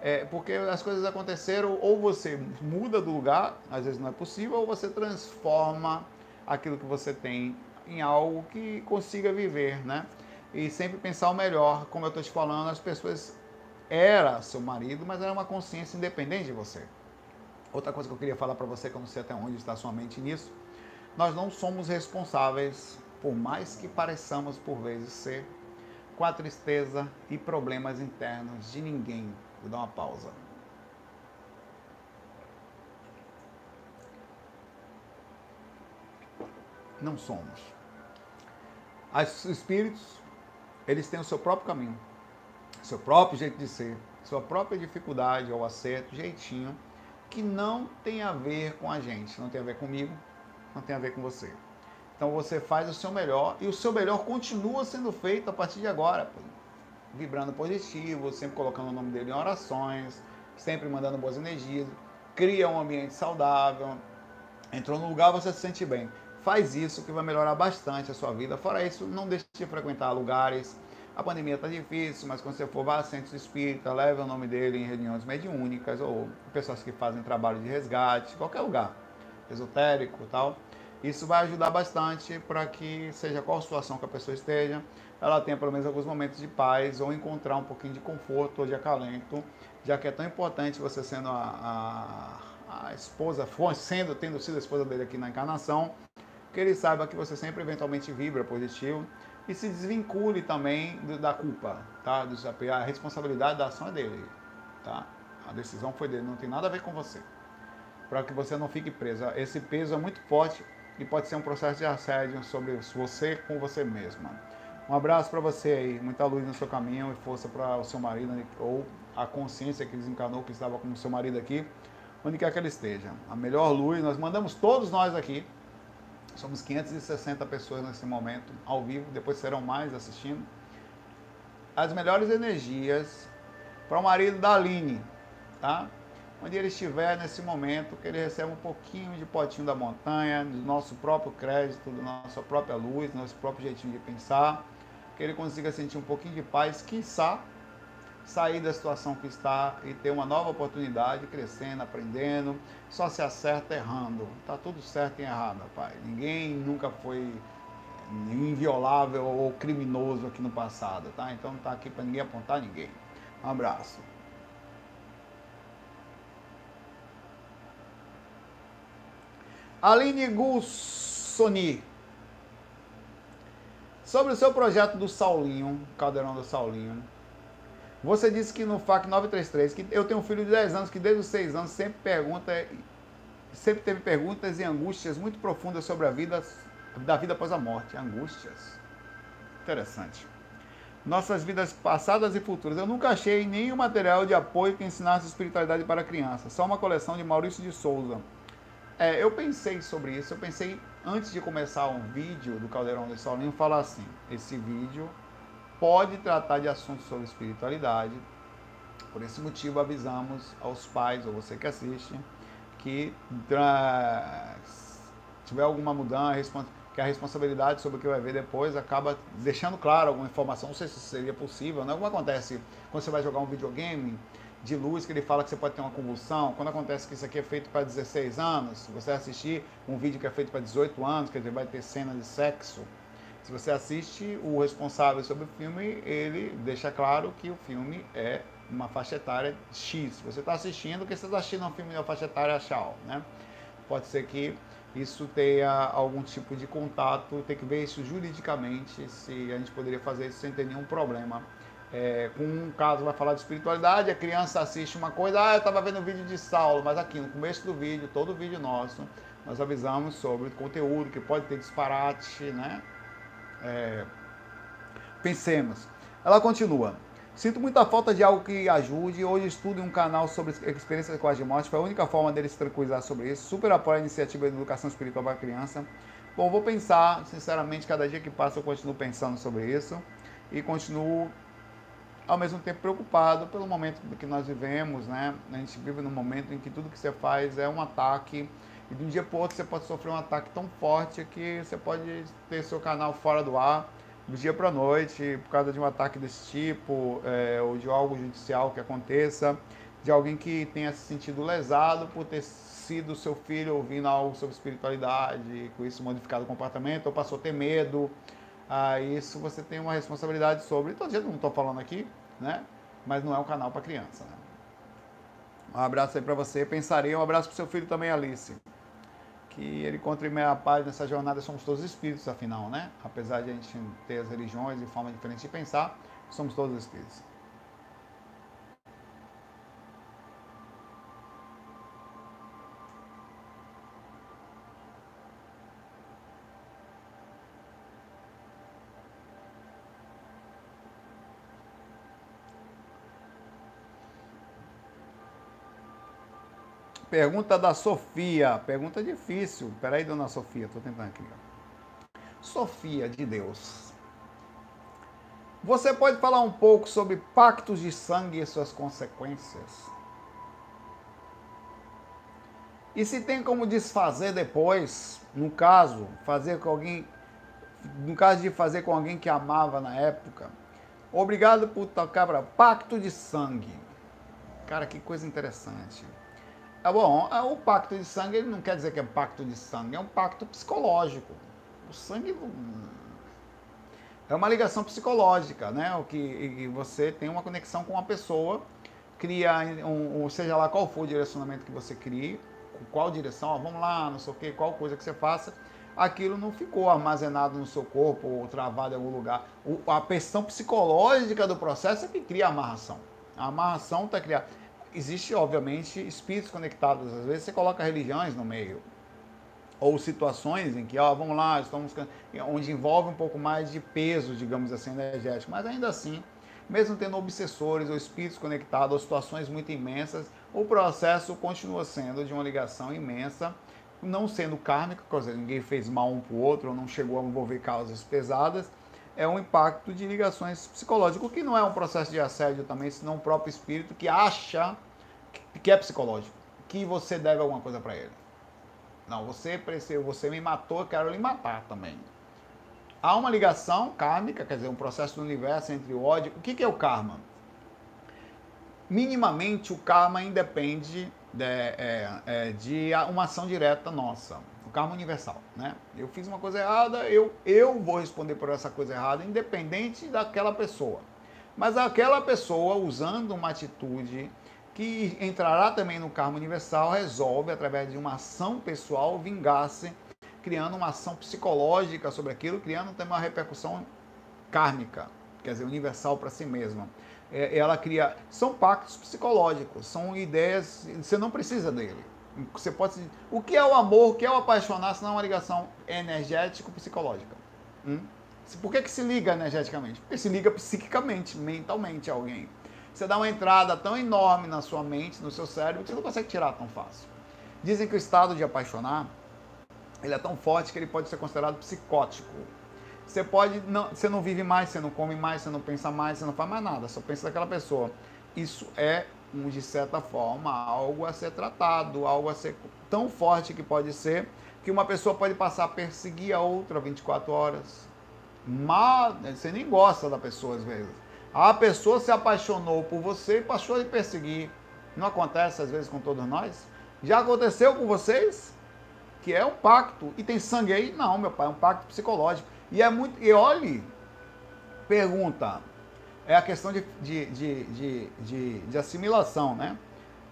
É, porque as coisas aconteceram, ou você muda do lugar, às vezes não é possível, ou você transforma aquilo que você tem em algo que consiga viver, né? E sempre pensar o melhor. Como eu estou te falando, as pessoas era seu marido, mas era uma consciência independente de você. Outra coisa que eu queria falar para você, que eu não sei até onde está sua mente nisso, nós não somos responsáveis, por mais que pareçamos por vezes ser, com a tristeza e problemas internos de ninguém. Vou dar uma pausa. Não somos. Os espíritos eles têm o seu próprio caminho, seu próprio jeito de ser, sua própria dificuldade ou acerto, jeitinho, que não tem a ver com a gente, não tem a ver comigo, não tem a ver com você. Então você faz o seu melhor e o seu melhor continua sendo feito a partir de agora, vibrando positivo, sempre colocando o nome dele em orações, sempre mandando boas energias, cria um ambiente saudável. Entrou no lugar, você se sente bem faz isso que vai melhorar bastante a sua vida. Fora isso, não deixe de frequentar lugares. A pandemia está difícil, mas quando você for, vá a centros espírita, leve o nome dele em reuniões mediúnicas ou pessoas que fazem trabalho de resgate, qualquer lugar, esotérico tal. Isso vai ajudar bastante para que, seja qual situação que a pessoa esteja, ela tenha pelo menos alguns momentos de paz ou encontrar um pouquinho de conforto ou de acalento, já que é tão importante você sendo a, a, a esposa, sendo, tendo sido a esposa dele aqui na encarnação, que ele saiba que você sempre eventualmente vibra positivo e se desvincule também da culpa, tá? A responsabilidade da ação é dele, tá? A decisão foi dele, não tem nada a ver com você. Para que você não fique preso. Esse peso é muito forte e pode ser um processo de assédio sobre você com você mesma. Um abraço para você aí, muita luz no seu caminho e força para o seu marido né, ou a consciência que desencarnou que estava com o seu marido aqui, onde quer que ele esteja. A melhor luz, nós mandamos todos nós aqui. Somos 560 pessoas nesse momento, ao vivo, depois serão mais assistindo. As melhores energias para o marido da Aline, tá? onde ele estiver nesse momento, que ele receba um pouquinho de potinho da montanha, do nosso próprio crédito, da nossa própria luz, do nosso próprio jeitinho de pensar, que ele consiga sentir um pouquinho de paz, quiçá sair da situação que está e ter uma nova oportunidade, crescendo, aprendendo, só se acerta errando. Tá tudo certo e errado, pai. Ninguém nunca foi inviolável ou criminoso aqui no passado, tá? Então não tá aqui para ninguém apontar ninguém. Um abraço. Aline Gussoni. Sobre o seu projeto do Saulinho, Caldeirão do Saulinho. Você disse que no FAC 933 que eu tenho um filho de 10 anos que desde os 6 anos sempre pergunta sempre teve perguntas e angústias muito profundas sobre a vida da vida após a morte, angústias. Interessante. Nossas vidas passadas e futuras. Eu nunca achei nenhum material de apoio que ensinasse espiritualidade para criança. Só uma coleção de Maurício de Souza. É, eu pensei sobre isso, eu pensei antes de começar um vídeo do Caldeirão do Solinho, falar assim, esse vídeo pode tratar de assuntos sobre espiritualidade, por esse motivo avisamos aos pais, ou você que assiste, que tiver alguma mudança, que a responsabilidade sobre o que vai ver depois acaba deixando claro alguma informação, não sei se seria possível, né? Como acontece quando você vai jogar um videogame, de luz que ele fala que você pode ter uma convulsão, quando acontece que isso aqui é feito para 16 anos, você assistir um vídeo que é feito para 18 anos, quer dizer, vai ter cena de sexo, se você assiste, o responsável sobre o filme, ele deixa claro que o filme é uma faixa etária X. Você está assistindo, que você está assistindo um filme de uma faixa etária X, né? Pode ser que isso tenha algum tipo de contato, tem que ver isso juridicamente, se a gente poderia fazer isso sem ter nenhum problema é, com um caso vai falar de espiritualidade, a criança assiste uma coisa, ah, eu estava vendo o vídeo de Saulo, mas aqui no começo do vídeo, todo vídeo nosso, nós avisamos sobre o conteúdo que pode ter disparate, né? É, pensemos. Ela continua. Sinto muita falta de algo que ajude. Hoje estudo em um canal sobre experiências com a morte. Foi a única forma dele se tranquilizar sobre isso. Super apoio a iniciativa de educação espiritual para criança. Bom, vou pensar, sinceramente, cada dia que passa eu continuo pensando sobre isso. E continuo ao mesmo tempo preocupado pelo momento que nós vivemos, né? A gente vive num momento em que tudo que você faz é um ataque e de um dia para outro você pode sofrer um ataque tão forte que você pode ter seu canal fora do ar do dia para noite por causa de um ataque desse tipo é, ou de algo judicial que aconteça, de alguém que tenha se sentido lesado por ter sido seu filho ouvindo algo sobre espiritualidade, com isso modificado o comportamento, ou passou a ter medo, ah, isso você tem uma responsabilidade sobre. Todo dia não estou falando aqui, né? Mas não é um canal para criança. Né? Um abraço aí para você. Pensarei. Um abraço para seu filho também, Alice. Que ele encontre meia paz nessa jornada. Somos todos espíritos, afinal, né? Apesar de a gente ter as religiões e forma diferente de pensar, somos todos espíritos. Pergunta da Sofia. Pergunta difícil. Peraí, dona Sofia, estou tentando aqui. Sofia de Deus. Você pode falar um pouco sobre pactos de sangue e suas consequências? E se tem como desfazer depois, no caso, fazer com alguém, no caso de fazer com alguém que amava na época, Obrigado por tocar para Pacto de Sangue. Cara, que coisa interessante. É bom, é, o pacto de sangue ele não quer dizer que é pacto de sangue, é um pacto psicológico. O sangue é uma ligação psicológica, né? O que você tem uma conexão com uma pessoa, cria, um, seja lá qual for o direcionamento que você crie, qual direção, ó, vamos lá, não sei o que, qual coisa que você faça, aquilo não ficou armazenado no seu corpo ou travado em algum lugar. O, a questão psicológica do processo é que cria a amarração. A amarração está criada. Existe, obviamente, espíritos conectados. Às vezes você coloca religiões no meio. Ou situações em que, ó, vamos lá, estamos onde envolve um pouco mais de peso, digamos assim, energético. Mas ainda assim, mesmo tendo obsessores ou espíritos conectados, ou situações muito imensas, o processo continua sendo de uma ligação imensa não sendo kármica, dizer, ninguém fez mal um para o outro, ou não chegou a envolver causas pesadas, é um impacto de ligações psicológicas, que não é um processo de assédio também, senão o próprio espírito que acha que é psicológico, que você deve alguma coisa para ele. Não, você precisa, você me matou, eu quero lhe matar também. Há uma ligação kármica, quer dizer, um processo do universo entre o ódio. O que, que é o karma? Minimamente, o karma independe de, é, é, de uma ação direta nossa, o karma universal, né? Eu fiz uma coisa errada, eu, eu vou responder por essa coisa errada, independente daquela pessoa. Mas aquela pessoa, usando uma atitude que entrará também no karma universal, resolve, através de uma ação pessoal, vingar-se, criando uma ação psicológica sobre aquilo, criando também uma repercussão kármica, quer dizer, universal para si mesma é, ela cria. São pactos psicológicos, são ideias. Você não precisa dele. Você pode. O que é o amor? O que é o apaixonar? Se não é uma ligação energético-psicológica. Hum? Por que, que se liga energeticamente? Porque se liga psiquicamente, mentalmente a alguém. Você dá uma entrada tão enorme na sua mente, no seu cérebro, que você não consegue tirar tão fácil. Dizem que o estado de apaixonar ele é tão forte que ele pode ser considerado psicótico. Você pode não, você não vive mais, você não come mais, você não pensa mais, você não faz mais nada, só pensa daquela pessoa. Isso é de certa forma algo a ser tratado, algo a ser tão forte que pode ser que uma pessoa pode passar a perseguir a outra 24 horas. Mas você nem gosta da pessoa às vezes. A pessoa se apaixonou por você e passou a lhe perseguir. Não acontece às vezes com todos nós? Já aconteceu com vocês? Que é um pacto. E tem sangue aí? Não, meu pai, é um pacto psicológico. E é muito. E olhe, pergunta. É a questão de, de, de, de, de, assimilação, né?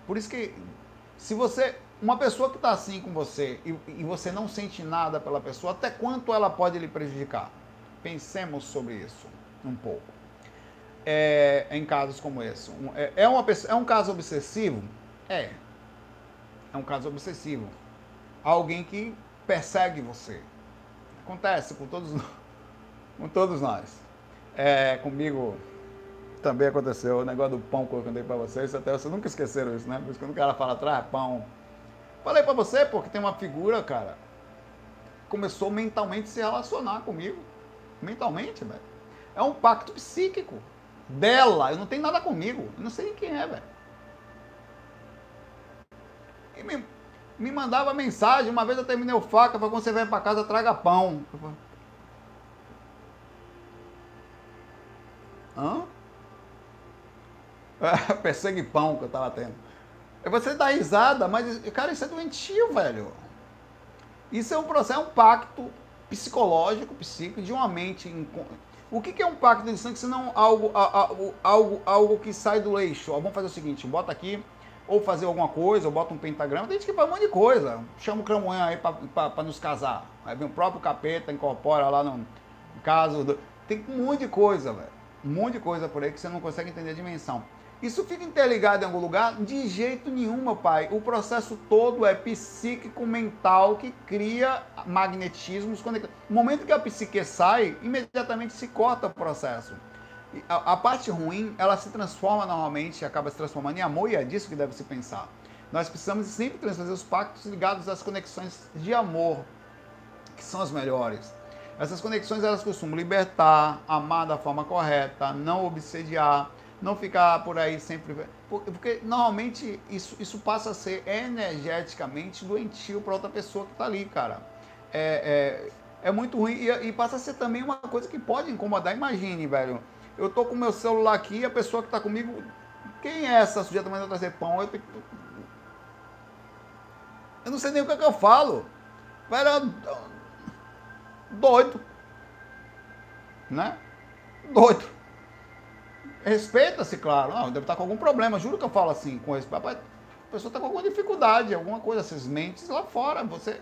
Por isso que se você. Uma pessoa que está assim com você e, e você não sente nada pela pessoa, até quanto ela pode lhe prejudicar? Pensemos sobre isso um pouco. É, em casos como esse. É, é, uma, é um caso obsessivo? É. É um caso obsessivo. Alguém que persegue você. Acontece com todos, [LAUGHS] com todos nós. É, comigo também aconteceu o negócio do pão que eu contei para vocês, até vocês nunca esqueceram isso, né? Por isso quando o cara fala atrás, pão. Falei para você, porque tem uma figura, cara, começou mentalmente a se relacionar comigo. Mentalmente, velho. É um pacto psíquico dela. Eu não tenho nada comigo. Eu não sei quem é, velho. E me, me mandava mensagem. Uma vez eu terminei o faca, falou, quando você vem para casa, traga pão. Hã? [LAUGHS] persegue pão que eu tava tendo. Você dá risada, mas, cara, isso é doentio, velho. Isso é um processo, é um pacto psicológico, psíquico, de uma mente. O que, é um pacto de sangue, se não algo, algo, algo, algo que sai do eixo? Ó, vamos fazer o seguinte, bota aqui ou fazer alguma coisa, ou bota um pentagrama, tem gente que faz um monte de coisa. Chama o cramunhão aí para nos casar. Aí vem o próprio capeta, incorpora lá no caso. Do... Tem um monte de coisa, velho. Um monte de coisa por aí que você não consegue entender a dimensão. Isso fica interligado em algum lugar? De jeito nenhum, meu pai. O processo todo é psíquico, mental, que cria magnetismos. No momento que a psique sai, imediatamente se corta o processo a, a, parte ruim, ela se transforma normalmente, acaba se transformando em amor e é disso que deve se pensar. Nós precisamos sempre fazer os pactos ligados às conexões de amor, que são as melhores. Essas conexões elas costumam libertar, amar da forma correta, não obsediar, não ficar por aí sempre. Porque normalmente isso, isso passa a ser energeticamente doentio para outra pessoa que está ali, cara. É, é, é muito ruim e, e, passa a ser também uma coisa que pode incomodar. Imagine, velho Eu tô com meu celular aqui, a pessoa que está comigo, quem é essa sujeita mandando trazer pão? Eu, eu não sei nem o que, é que eu falo. Velho, doido. Né? Doido. Respeita-se, claro. Deve estar com algum problema. Juro que eu falo assim com esse papai. A pessoa está com alguma dificuldade, alguma coisa, essas mentes lá fora. Você,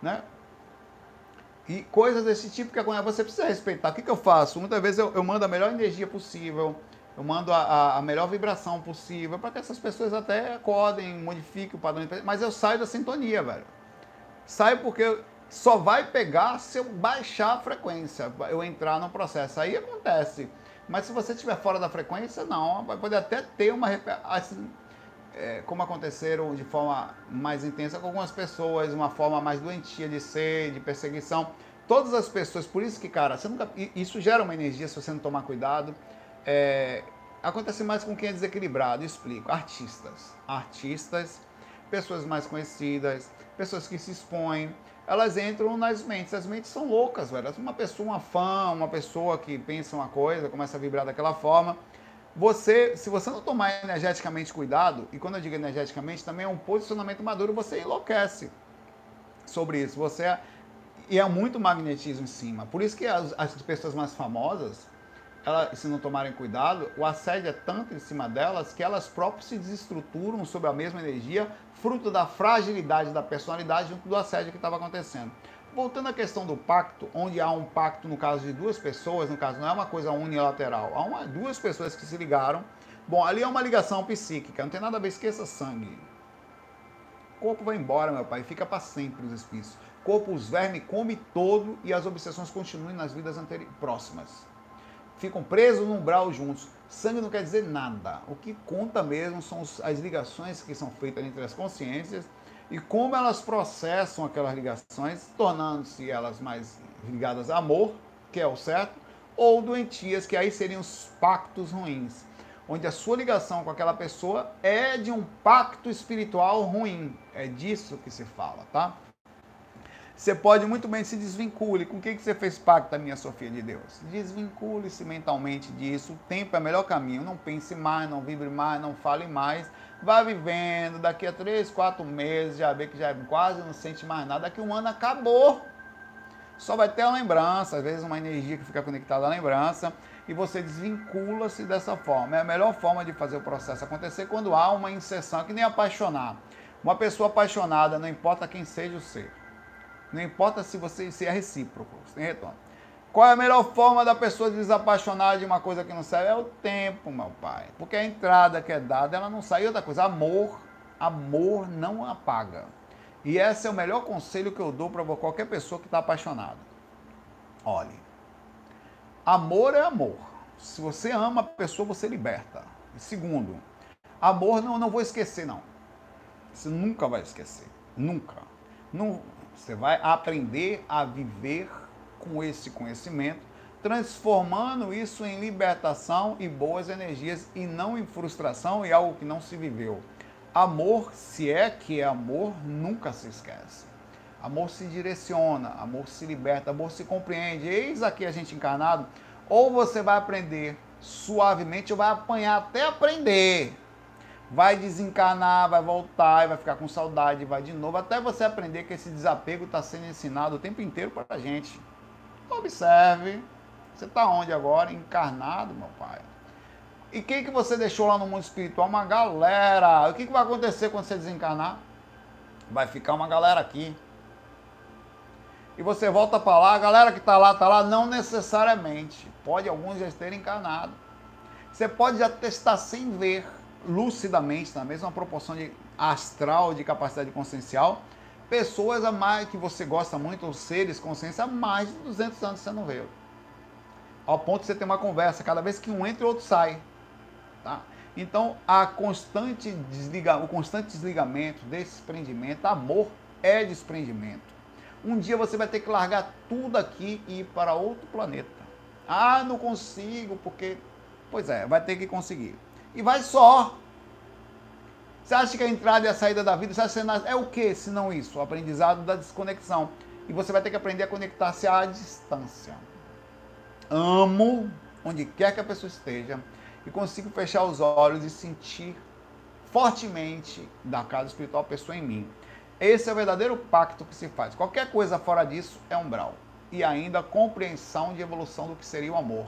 né? E coisas desse tipo que você precisa respeitar. O que, que eu faço? Muitas vezes eu, eu mando a melhor energia possível, eu mando a, a, a melhor vibração possível para que essas pessoas até acordem, modifiquem o padrão. Mas eu saio da sintonia, velho. Saio porque só vai pegar se eu baixar a frequência, eu entrar no processo. Aí acontece. Mas se você estiver fora da frequência, não. Vai poder até ter uma. Assim, é, como aconteceram de forma mais intensa com algumas pessoas, uma forma mais doentia de ser, de perseguição. Todas as pessoas, por isso que, cara, você nunca, isso gera uma energia se você não tomar cuidado. É, acontece mais com quem é desequilibrado, explico. Artistas. Artistas, pessoas mais conhecidas, pessoas que se expõem, elas entram nas mentes. As mentes são loucas, velho. Uma pessoa, uma fã, uma pessoa que pensa uma coisa, começa a vibrar daquela forma. Você, se você não tomar energeticamente cuidado, e quando eu digo energeticamente, também é um posicionamento maduro, você enlouquece sobre isso. Você é, e é muito magnetismo em cima. Por isso que as, as pessoas mais famosas, elas, se não tomarem cuidado, o assédio é tanto em cima delas que elas próprias se desestruturam sobre a mesma energia, fruto da fragilidade da personalidade junto do assédio que estava acontecendo. Voltando à questão do pacto, onde há um pacto no caso de duas pessoas, no caso não é uma coisa unilateral, há uma, duas pessoas que se ligaram. Bom, ali é uma ligação psíquica, não tem nada a ver, esqueça sangue. O corpo vai embora, meu pai, fica para sempre os espíritos. Corpo, os vermes, come todo e as obsessões continuem nas vidas próximas ficam presos no umbral juntos. Sangue não quer dizer nada. O que conta mesmo são as ligações que são feitas entre as consciências e como elas processam aquelas ligações, tornando-se elas mais ligadas a amor, que é o certo, ou doentias, que aí seriam os pactos ruins, onde a sua ligação com aquela pessoa é de um pacto espiritual ruim. É disso que se fala, tá? Você pode muito bem se desvincule. Com quem que você fez pacto minha Sofia de Deus? Desvincule-se mentalmente disso. O tempo é o melhor caminho. Não pense mais, não vibre mais, não fale mais. Vá vivendo. Daqui a três, quatro meses, já vê que já quase não sente mais nada. Daqui um ano acabou. Só vai ter a lembrança, às vezes uma energia que fica conectada à lembrança. E você desvincula-se dessa forma. É a melhor forma de fazer o processo acontecer quando há uma inserção, que nem apaixonar. Uma pessoa apaixonada, não importa quem seja o ser não importa se você se é recíproco, sem retorno. Qual é a melhor forma da pessoa de desapaixonar de uma coisa que não serve? É o tempo, meu pai. Porque a entrada que é dada, ela não sai. E outra coisa, amor, amor não apaga. E esse é o melhor conselho que eu dou para qualquer pessoa que está apaixonada. Olhe, amor é amor. Se você ama a pessoa, você liberta. E segundo, amor não, não vou esquecer, não. Você nunca vai esquecer. Nunca. Não, você vai aprender a viver com esse conhecimento, transformando isso em libertação e boas energias e não em frustração e algo que não se viveu. Amor, se é que é amor, nunca se esquece. Amor se direciona, amor se liberta, amor se compreende. Eis aqui a gente encarnado, ou você vai aprender suavemente ou vai apanhar até aprender vai desencarnar, vai voltar vai ficar com saudade, vai de novo, até você aprender que esse desapego está sendo ensinado o tempo inteiro para a gente. Observe, você está onde agora? Encarnado, meu pai. E quem que você deixou lá no mundo espiritual? Uma galera. O que, que vai acontecer quando você desencarnar? Vai ficar uma galera aqui. E você volta para lá, a galera que está lá, está lá, não necessariamente. Pode alguns já terem encarnado. Você pode já testar sem ver lucidamente, na mesma proporção de astral, de capacidade consciencial, pessoas a mais que você gosta muito, ou seres conscientes, há mais de 200 anos você não vê. Ao ponto de você ter uma conversa, cada vez que um entra, o outro sai. Tá? Então, a constante desliga, o constante desligamento, desprendimento, amor é desprendimento. Um dia você vai ter que largar tudo aqui e ir para outro planeta. Ah, não consigo, porque. Pois é, vai ter que conseguir e vai só. Você acha que a entrada e a saída da vida é o que, se não isso? O aprendizado da desconexão. E você vai ter que aprender a conectar-se à distância. Amo, onde quer que a pessoa esteja, e consigo fechar os olhos e sentir fortemente da casa espiritual a pessoa em mim. Esse é o verdadeiro pacto que se faz. Qualquer coisa fora disso é umbral. E ainda compreensão de evolução do que seria o amor.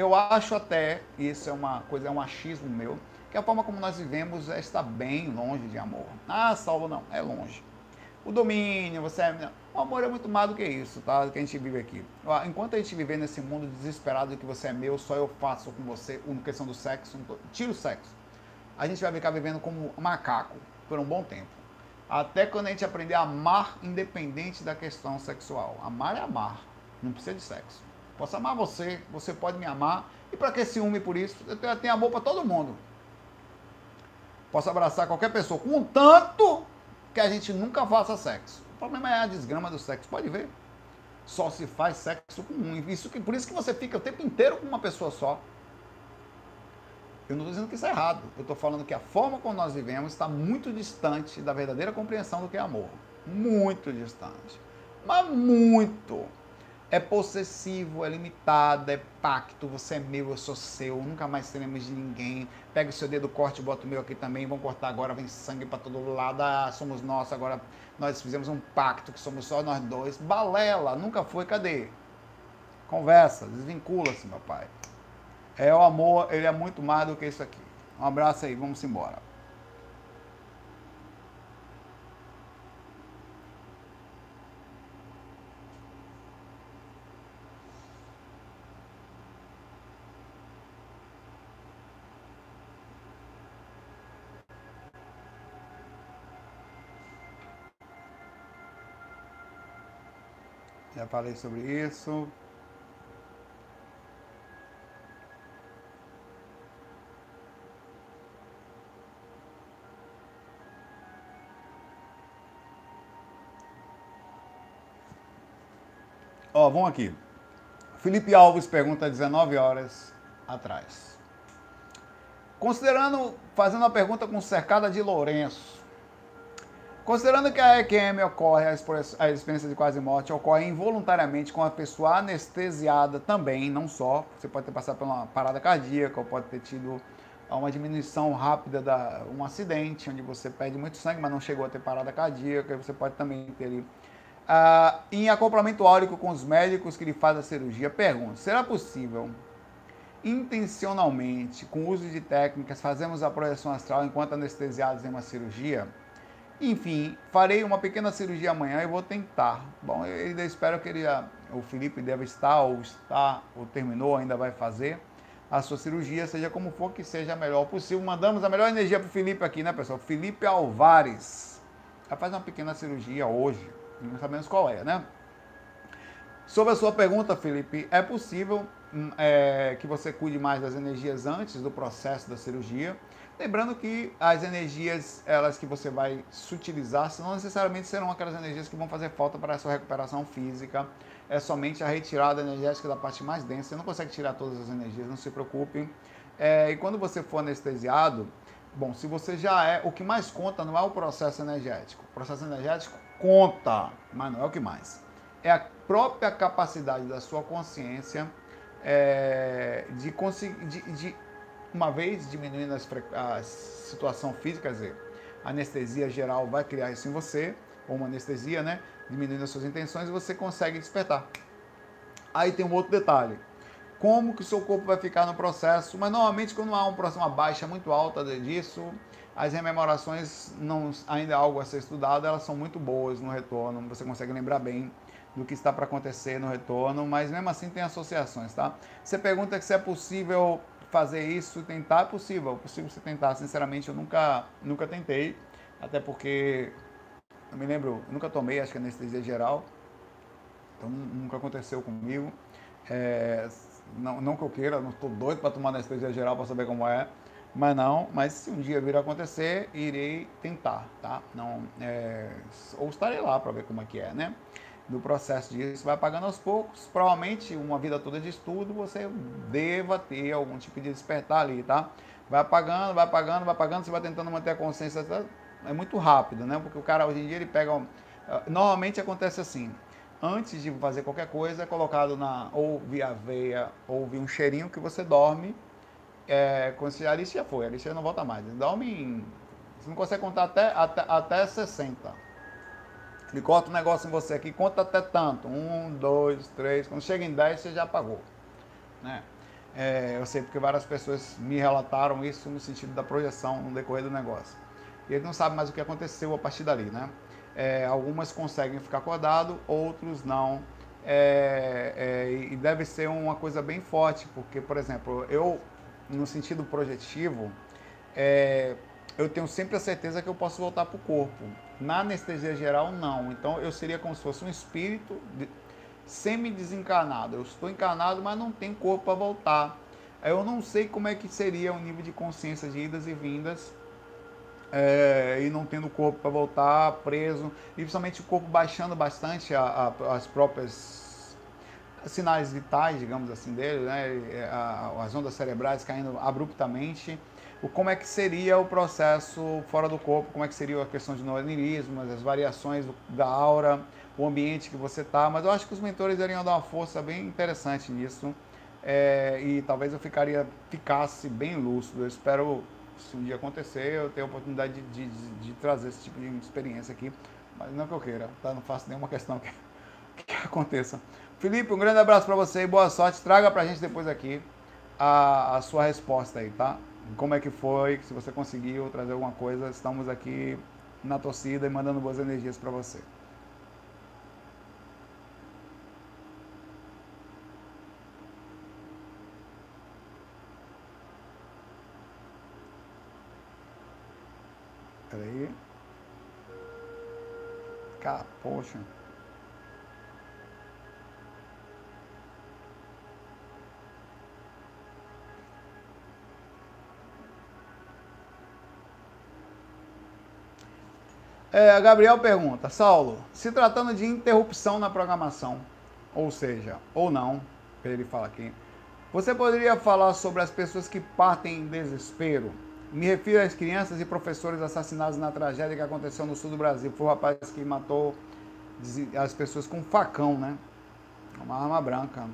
Eu acho até, e isso é uma coisa, é um achismo meu, que a forma como nós vivemos está bem longe de amor. Ah, Saulo, não, é longe. O domínio, você é. O amor é muito mais do que isso, tá? Que a gente vive aqui. Enquanto a gente viver nesse mundo desesperado de que você é meu, só eu faço com você, uma questão do sexo, tira o sexo. A gente vai ficar vivendo como macaco por um bom tempo. Até quando a gente aprender a amar independente da questão sexual. Amar é amar, não precisa de sexo. Posso amar você, você pode me amar. E para que ciúme por isso? Eu tenho amor para todo mundo. Posso abraçar qualquer pessoa, contanto que a gente nunca faça sexo. O problema é a desgrama do sexo, pode ver. Só se faz sexo com um. Isso, por isso que você fica o tempo inteiro com uma pessoa só. Eu não estou dizendo que isso é errado. Eu estou falando que a forma como nós vivemos está muito distante da verdadeira compreensão do que é amor. Muito distante. Mas muito. É possessivo, é limitado, é pacto. Você é meu, eu sou seu. Nunca mais seremos de ninguém. Pega o seu dedo, corte, bota o meu aqui também. Vamos cortar agora, vem sangue para todo lado. Ah, somos nós. Agora nós fizemos um pacto que somos só nós dois. Balela, nunca foi. Cadê? Conversa, desvincula-se, meu pai. É o amor, ele é muito mais do que isso aqui. Um abraço aí, vamos embora. Falei sobre isso. Ó, vamos aqui. Felipe Alves pergunta 19 horas atrás. Considerando, fazendo a pergunta com cercada de Lourenço, considerando que a EQM ocorre, a experiência de quase morte ocorre involuntariamente com a pessoa anestesiada também, não só, você pode ter passado por uma parada cardíaca, ou pode ter tido uma diminuição rápida, da, um acidente, onde você perde muito sangue, mas não chegou a ter parada cardíaca, você pode também ter ali ah, em acoplamento áurico com os médicos que lhe fazem a cirurgia, pergunto: será possível intencionalmente, com uso de técnicas, fazermos a projeção astral enquanto anestesiados em uma cirurgia? Enfim, farei uma pequena cirurgia amanhã e vou tentar. Bom, eu ainda espero que ele, o Felipe deve estar, ou está, ou terminou, ainda vai fazer a sua cirurgia, seja como for que seja a melhor possível. Mandamos a melhor energia para o Felipe aqui, né, pessoal? Felipe Alvares. Vai fazer uma pequena cirurgia hoje não sabemos qual é, né? Sobre a sua pergunta, Felipe, é possível hum, é, que você cuide mais das energias antes do processo da cirurgia. Lembrando que as energias, elas que você vai sutilizar, não necessariamente serão aquelas energias que vão fazer falta para a sua recuperação física. É somente a retirada energética da parte mais densa. Você não consegue tirar todas as energias, não se preocupe. É, e quando você for anestesiado, bom, se você já é, o que mais conta não é o processo energético. O processo energético conta, mas não é o que mais. É a própria capacidade da sua consciência é, de conseguir, de, de, uma vez diminuindo as, a situação física, quer dizer, a anestesia geral vai criar isso em você, ou uma anestesia, né? Diminuindo as suas intenções, você consegue despertar. Aí tem um outro detalhe. Como que o seu corpo vai ficar no processo? Mas normalmente quando há um uma baixa muito alta disso, as rememorações não, ainda é algo a ser estudado, elas são muito boas no retorno, você consegue lembrar bem do que está para acontecer no retorno, mas mesmo assim tem associações, tá? Você pergunta se é possível fazer isso, tentar, é possível, é possível você tentar, sinceramente eu nunca, nunca tentei, até porque, eu me lembro, nunca tomei, acho que anestesia geral, então nunca aconteceu comigo, é, não, não que eu queira, não estou doido para tomar anestesia geral para saber como é, mas não, mas se um dia vir a acontecer, irei tentar, tá? Não, é, ou estarei lá para ver como é que é, né? Do processo disso, vai pagando aos poucos. Provavelmente, uma vida toda de estudo, você deva ter algum tipo de despertar ali, tá? Vai apagando, vai apagando, vai apagando, você vai tentando manter a consciência. Tá? É muito rápido, né? Porque o cara hoje em dia ele pega. Normalmente acontece assim: antes de fazer qualquer coisa, é colocado na ou via veia ou via um cheirinho que você dorme. É, quando você, a lista já foi, a lista não volta mais. Dorme em, Você não consegue contar até, até, até 60. Ele corta um negócio em você aqui, conta até tanto. Um, dois, três. Quando chega em 10, você já apagou. Né? É, eu sei porque várias pessoas me relataram isso no sentido da projeção no decorrer do negócio. E ele não sabe mais o que aconteceu a partir dali, né? É, algumas conseguem ficar acordado, outros não. É, é, e deve ser uma coisa bem forte, porque, por exemplo, eu, no sentido projetivo, é, eu tenho sempre a certeza que eu posso voltar para o corpo. Na anestesia geral, não. Então, eu seria como se fosse um espírito semi-desencarnado. Eu estou encarnado, mas não tenho corpo para voltar. Eu não sei como é que seria o nível de consciência de idas e vindas é, e não tendo corpo para voltar, preso, e principalmente o corpo baixando bastante a, a, as próprias sinais vitais, digamos assim, dele, né? A, as ondas cerebrais caindo abruptamente. O, como é que seria o processo fora do corpo, como é que seria a questão de neuroanirismos, as variações da aura, o ambiente que você está, mas eu acho que os mentores iriam dar uma força bem interessante nisso. É, e talvez eu ficaria ficasse bem lúcido. Eu espero se um dia acontecer, eu tenho a oportunidade de, de, de, trazer esse tipo de experiência aqui. Mas não que eu queira, tá? Não faço nenhuma [LAUGHS] questão que, que aconteça. Felipe, um grande abraço para você e boa sorte. Traga para a gente depois aqui a, a sua resposta aí, tá? Como é que foi, se você conseguiu trazer alguma coisa. Estamos aqui na torcida e mandando boas energias para você. Peraí. Cá, poxa. É, Gabriel pergunta, Saulo, se tratando de interrupção na programação, ou seja, ou não, ele fala aqui, você poderia falar sobre as pessoas que partem em desespero? Me refiro às crianças e professores assassinados na tragédia que aconteceu no sul do Brasil. Foi o rapaz que matou as pessoas com um facão, né? Uma arma branca.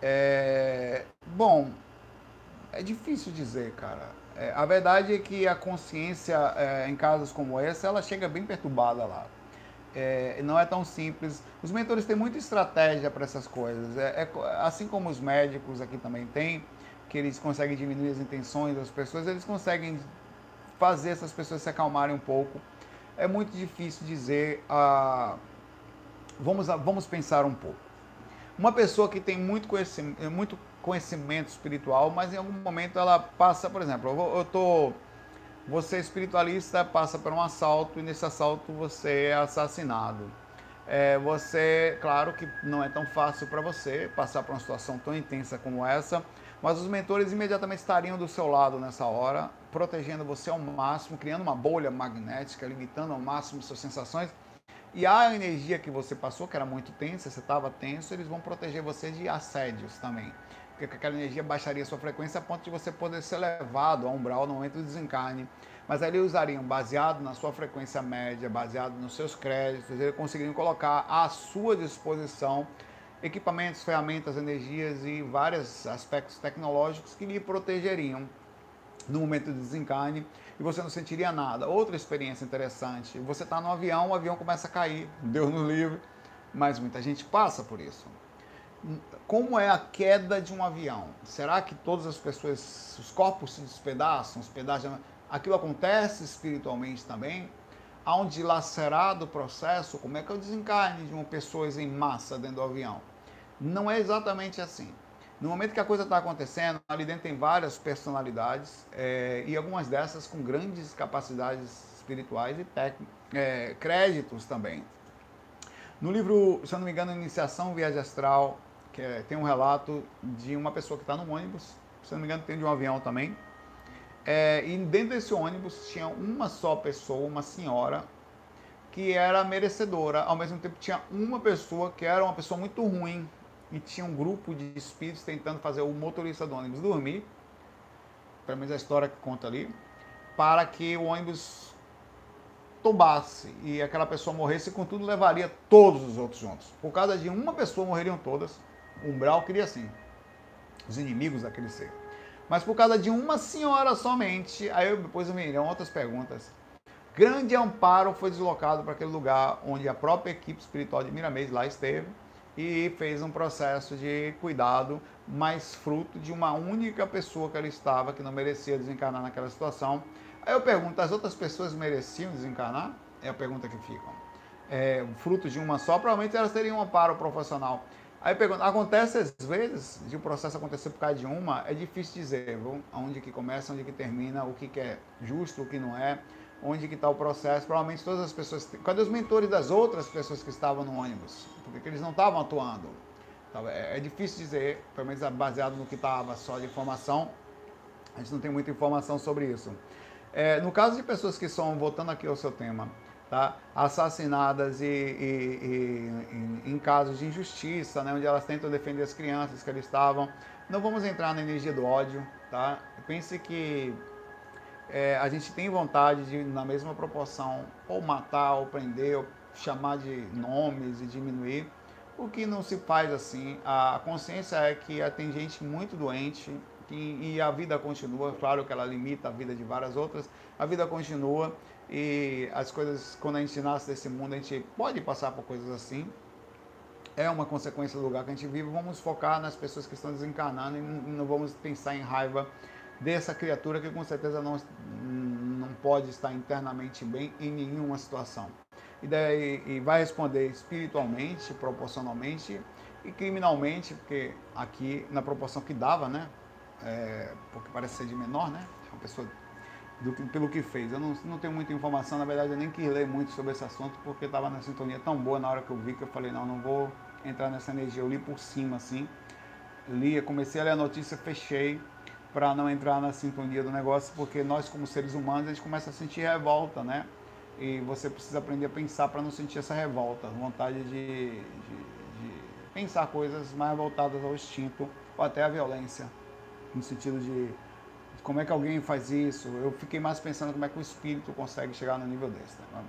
É... Bom, é difícil dizer, cara. É, a verdade é que a consciência, é, em casos como esse, ela chega bem perturbada lá. É, não é tão simples. Os mentores têm muita estratégia para essas coisas. É, é, assim como os médicos aqui também têm que eles conseguem diminuir as intenções das pessoas, eles conseguem fazer essas pessoas se acalmarem um pouco. É muito difícil dizer. Ah, vamos, vamos pensar um pouco. Uma pessoa que tem muito conhecimento, muito conhecimento espiritual, mas em algum momento ela passa, por exemplo, eu, tô, você é espiritualista passa por um assalto e nesse assalto você é assassinado. É, você, claro que não é tão fácil para você passar por uma situação tão intensa como essa, mas os mentores imediatamente estariam do seu lado nessa hora, protegendo você ao máximo, criando uma bolha magnética, limitando ao máximo suas sensações. E a energia que você passou, que era muito tensa, você estava tenso, eles vão proteger você de assédios também. Porque aquela energia baixaria sua frequência a ponto de você poder ser levado a umbral no momento do desencarne. Mas aí eles usariam, baseado na sua frequência média, baseado nos seus créditos, eles conseguiriam colocar à sua disposição equipamentos, ferramentas, energias e vários aspectos tecnológicos que lhe protegeriam no momento do desencarne e você não sentiria nada. Outra experiência interessante, você está no avião, o avião começa a cair, Deus nos livre, mas muita gente passa por isso. Como é a queda de um avião? Será que todas as pessoas, os corpos se despedaçam, os pedaços, aquilo acontece espiritualmente também? Há um dilacerado processo, como é que é o desencarne de uma pessoa em massa dentro do avião? Não é exatamente assim. No momento que a coisa está acontecendo, ali dentro tem várias personalidades é, e algumas dessas com grandes capacidades espirituais e é, créditos também. No livro, se eu não me engano, Iniciação Viagem Astral, que é, tem um relato de uma pessoa que está no ônibus, se não me engano, tem de um avião também. É, e dentro desse ônibus tinha uma só pessoa, uma senhora, que era merecedora. Ao mesmo tempo, tinha uma pessoa que era uma pessoa muito ruim, e tinha um grupo de espíritos tentando fazer o motorista do ônibus dormir, pelo menos a história que conta ali, para que o ônibus tobasse e aquela pessoa morresse, contudo levaria todos os outros juntos. Por causa de uma pessoa morreriam todas. Umbral queria assim. Os inimigos daquele ser. Mas por causa de uma senhora somente, aí eu, depois viriam outras perguntas. Grande amparo foi deslocado para aquele lugar onde a própria equipe espiritual de Miramês lá esteve e fez um processo de cuidado, mais fruto de uma única pessoa que ela estava, que não merecia desencarnar naquela situação. Aí eu pergunto, as outras pessoas mereciam desencarnar? É a pergunta que fica. É, fruto de uma só, provavelmente elas teriam um amparo profissional. Aí eu pergunto, acontece às vezes de o um processo acontecer por causa de uma, é difícil dizer, viu? onde que começa, onde que termina, o que, que é justo, o que não é, onde que está o processo. Provavelmente todas as pessoas, cadê os mentores das outras pessoas que estavam no ônibus? Porque eles não estavam atuando. É, é difícil dizer, pelo menos baseado no que estava só de informação, a gente não tem muita informação sobre isso. É, no caso de pessoas que são, voltando aqui ao seu tema, tá, assassinadas e, e, e, em casos de injustiça, né, onde elas tentam defender as crianças que eles estavam, não vamos entrar na energia do ódio, tá? Pense que é, a gente tem vontade de, na mesma proporção, ou matar, ou prender, ou chamar de nomes e diminuir, o que não se faz assim. A consciência é que tem gente muito doente, e, e a vida continua. Claro que ela limita a vida de várias outras, a vida continua e as coisas, quando a gente nasce desse mundo, a gente pode passar por coisas assim. É uma consequência do lugar que a gente vive. Vamos focar nas pessoas que estão desencarnando e não vamos pensar em raiva dessa criatura que com certeza não, não pode estar internamente bem em nenhuma situação. E, daí, e vai responder espiritualmente, proporcionalmente e criminalmente, porque aqui na proporção que dava, né? é, porque parece ser de menor, né? Uma pessoa do, pelo que fez. Eu não, não tenho muita informação, na verdade eu nem quis ler muito sobre esse assunto porque estava na sintonia tão boa na hora que eu vi que eu falei, não, não vou entrar nessa energia. Eu li por cima assim, li, comecei a ler a notícia, fechei para não entrar na sintonia do negócio, porque nós como seres humanos a gente começa a sentir revolta, né? E você precisa aprender a pensar para não sentir essa revolta, vontade de, de, de pensar coisas mais voltadas ao instinto ou até à violência no sentido de, como é que alguém faz isso. Eu fiquei mais pensando como é que o espírito consegue chegar no nível desse. Né?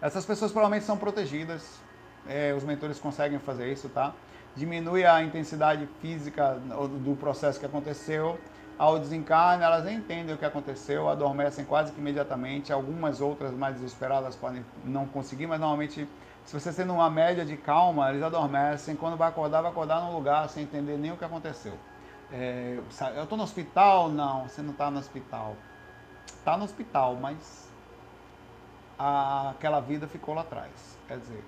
Essas pessoas provavelmente são protegidas, é, os mentores conseguem fazer isso, tá? Diminui a intensidade física do processo que aconteceu. Ao desencarne, elas entendem o que aconteceu, adormecem quase que imediatamente. Algumas outras mais desesperadas podem não conseguir, mas normalmente, se você tendo uma média de calma, eles adormecem. Quando vai acordar, vai acordar num lugar sem entender nem o que aconteceu. É, eu estou no hospital? Não, você não está no hospital. Está no hospital, mas a, aquela vida ficou lá atrás. Quer dizer,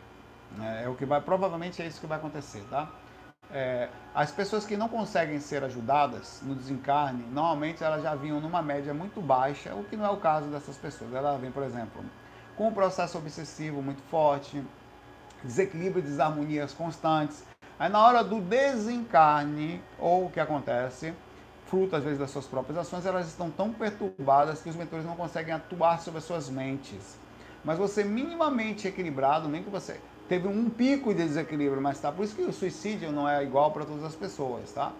é, é, o que vai, provavelmente é isso que vai acontecer, tá? É, as pessoas que não conseguem ser ajudadas no desencarne, normalmente elas já vinham numa média muito baixa, o que não é o caso dessas pessoas. Ela vem, por exemplo, com um processo obsessivo muito forte, desequilíbrio e desarmonias constantes, Aí na hora do desencarne, ou o que acontece, fruto às vezes das suas próprias ações, elas estão tão perturbadas que os mentores não conseguem atuar sobre as suas mentes. Mas você minimamente equilibrado, nem que você teve um pico de desequilíbrio, mas tá. Por isso que o suicídio não é igual para todas as pessoas, tá?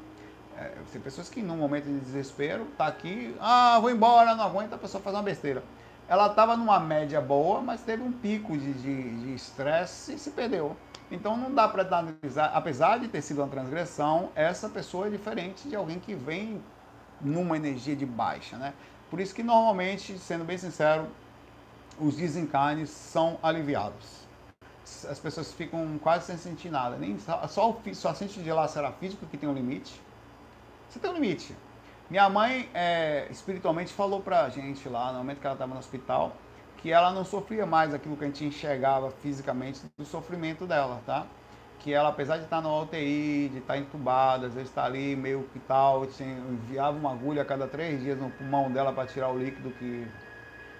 É, tem pessoas que num momento de desespero, tá aqui, ah, vou embora, não aguento, a pessoa faz uma besteira. Ela estava numa média boa, mas teve um pico de estresse e se perdeu. Então não dá para analisar, apesar de ter sido uma transgressão, essa pessoa é diferente de alguém que vem numa energia de baixa, né? Por isso que normalmente, sendo bem sincero, os desencarnes são aliviados. As pessoas ficam quase sem sentir nada, nem só, só sente de lacerar físico que tem um limite. Você tem um limite. Minha mãe é, espiritualmente falou pra gente lá, no momento que ela estava no hospital, que ela não sofria mais aquilo que a gente enxergava fisicamente do sofrimento dela, tá? Que ela, apesar de estar na UTI, de estar entubada, às vezes estar ali meio que tal, enviava uma agulha a cada três dias no pulmão dela para tirar o líquido que,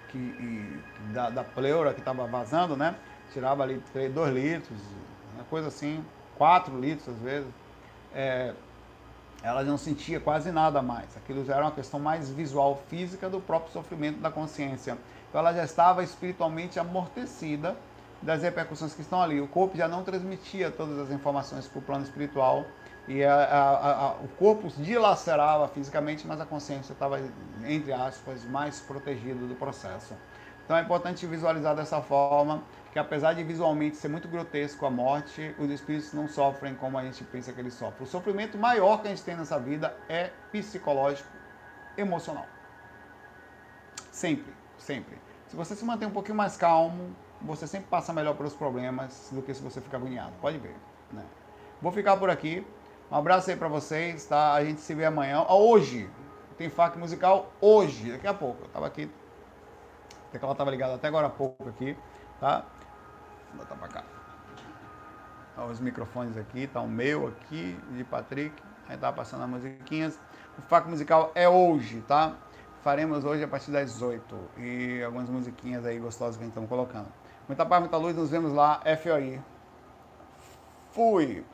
que da, da pleura que estava vazando, né? Tirava ali dois litros, uma coisa assim, quatro litros às vezes. É, ela não sentia quase nada mais. Aquilo já era uma questão mais visual, física do próprio sofrimento da consciência. Então ela já estava espiritualmente amortecida das repercussões que estão ali. O corpo já não transmitia todas as informações para o plano espiritual e a, a, a, o corpo dilacerava fisicamente, mas a consciência estava, entre aspas, mais protegida do processo. Então é importante visualizar dessa forma, que apesar de visualmente ser muito grotesco a morte, os espíritos não sofrem como a gente pensa que eles sofrem. O sofrimento maior que a gente tem nessa vida é psicológico, emocional. Sempre, sempre. Se você se manter um pouquinho mais calmo, você sempre passa melhor pelos problemas do que se você ficar agoniado. Pode ver. Né? Vou ficar por aqui. Um abraço aí para vocês, tá? A gente se vê amanhã. Ah, hoje, tem FAQ musical hoje, daqui a pouco. Eu tava aqui, até que ela tava ligada até agora há pouco aqui, tá? Vou botar pra cá. Ó, os microfones aqui, tá o meu aqui, de Patrick. Aí tá passando as musiquinhas. O FAQ musical é hoje, tá? Faremos hoje a partir das 18. E algumas musiquinhas aí gostosas que a gente estamos colocando. Muita paz, muita luz, nos vemos lá. FOI. Fui!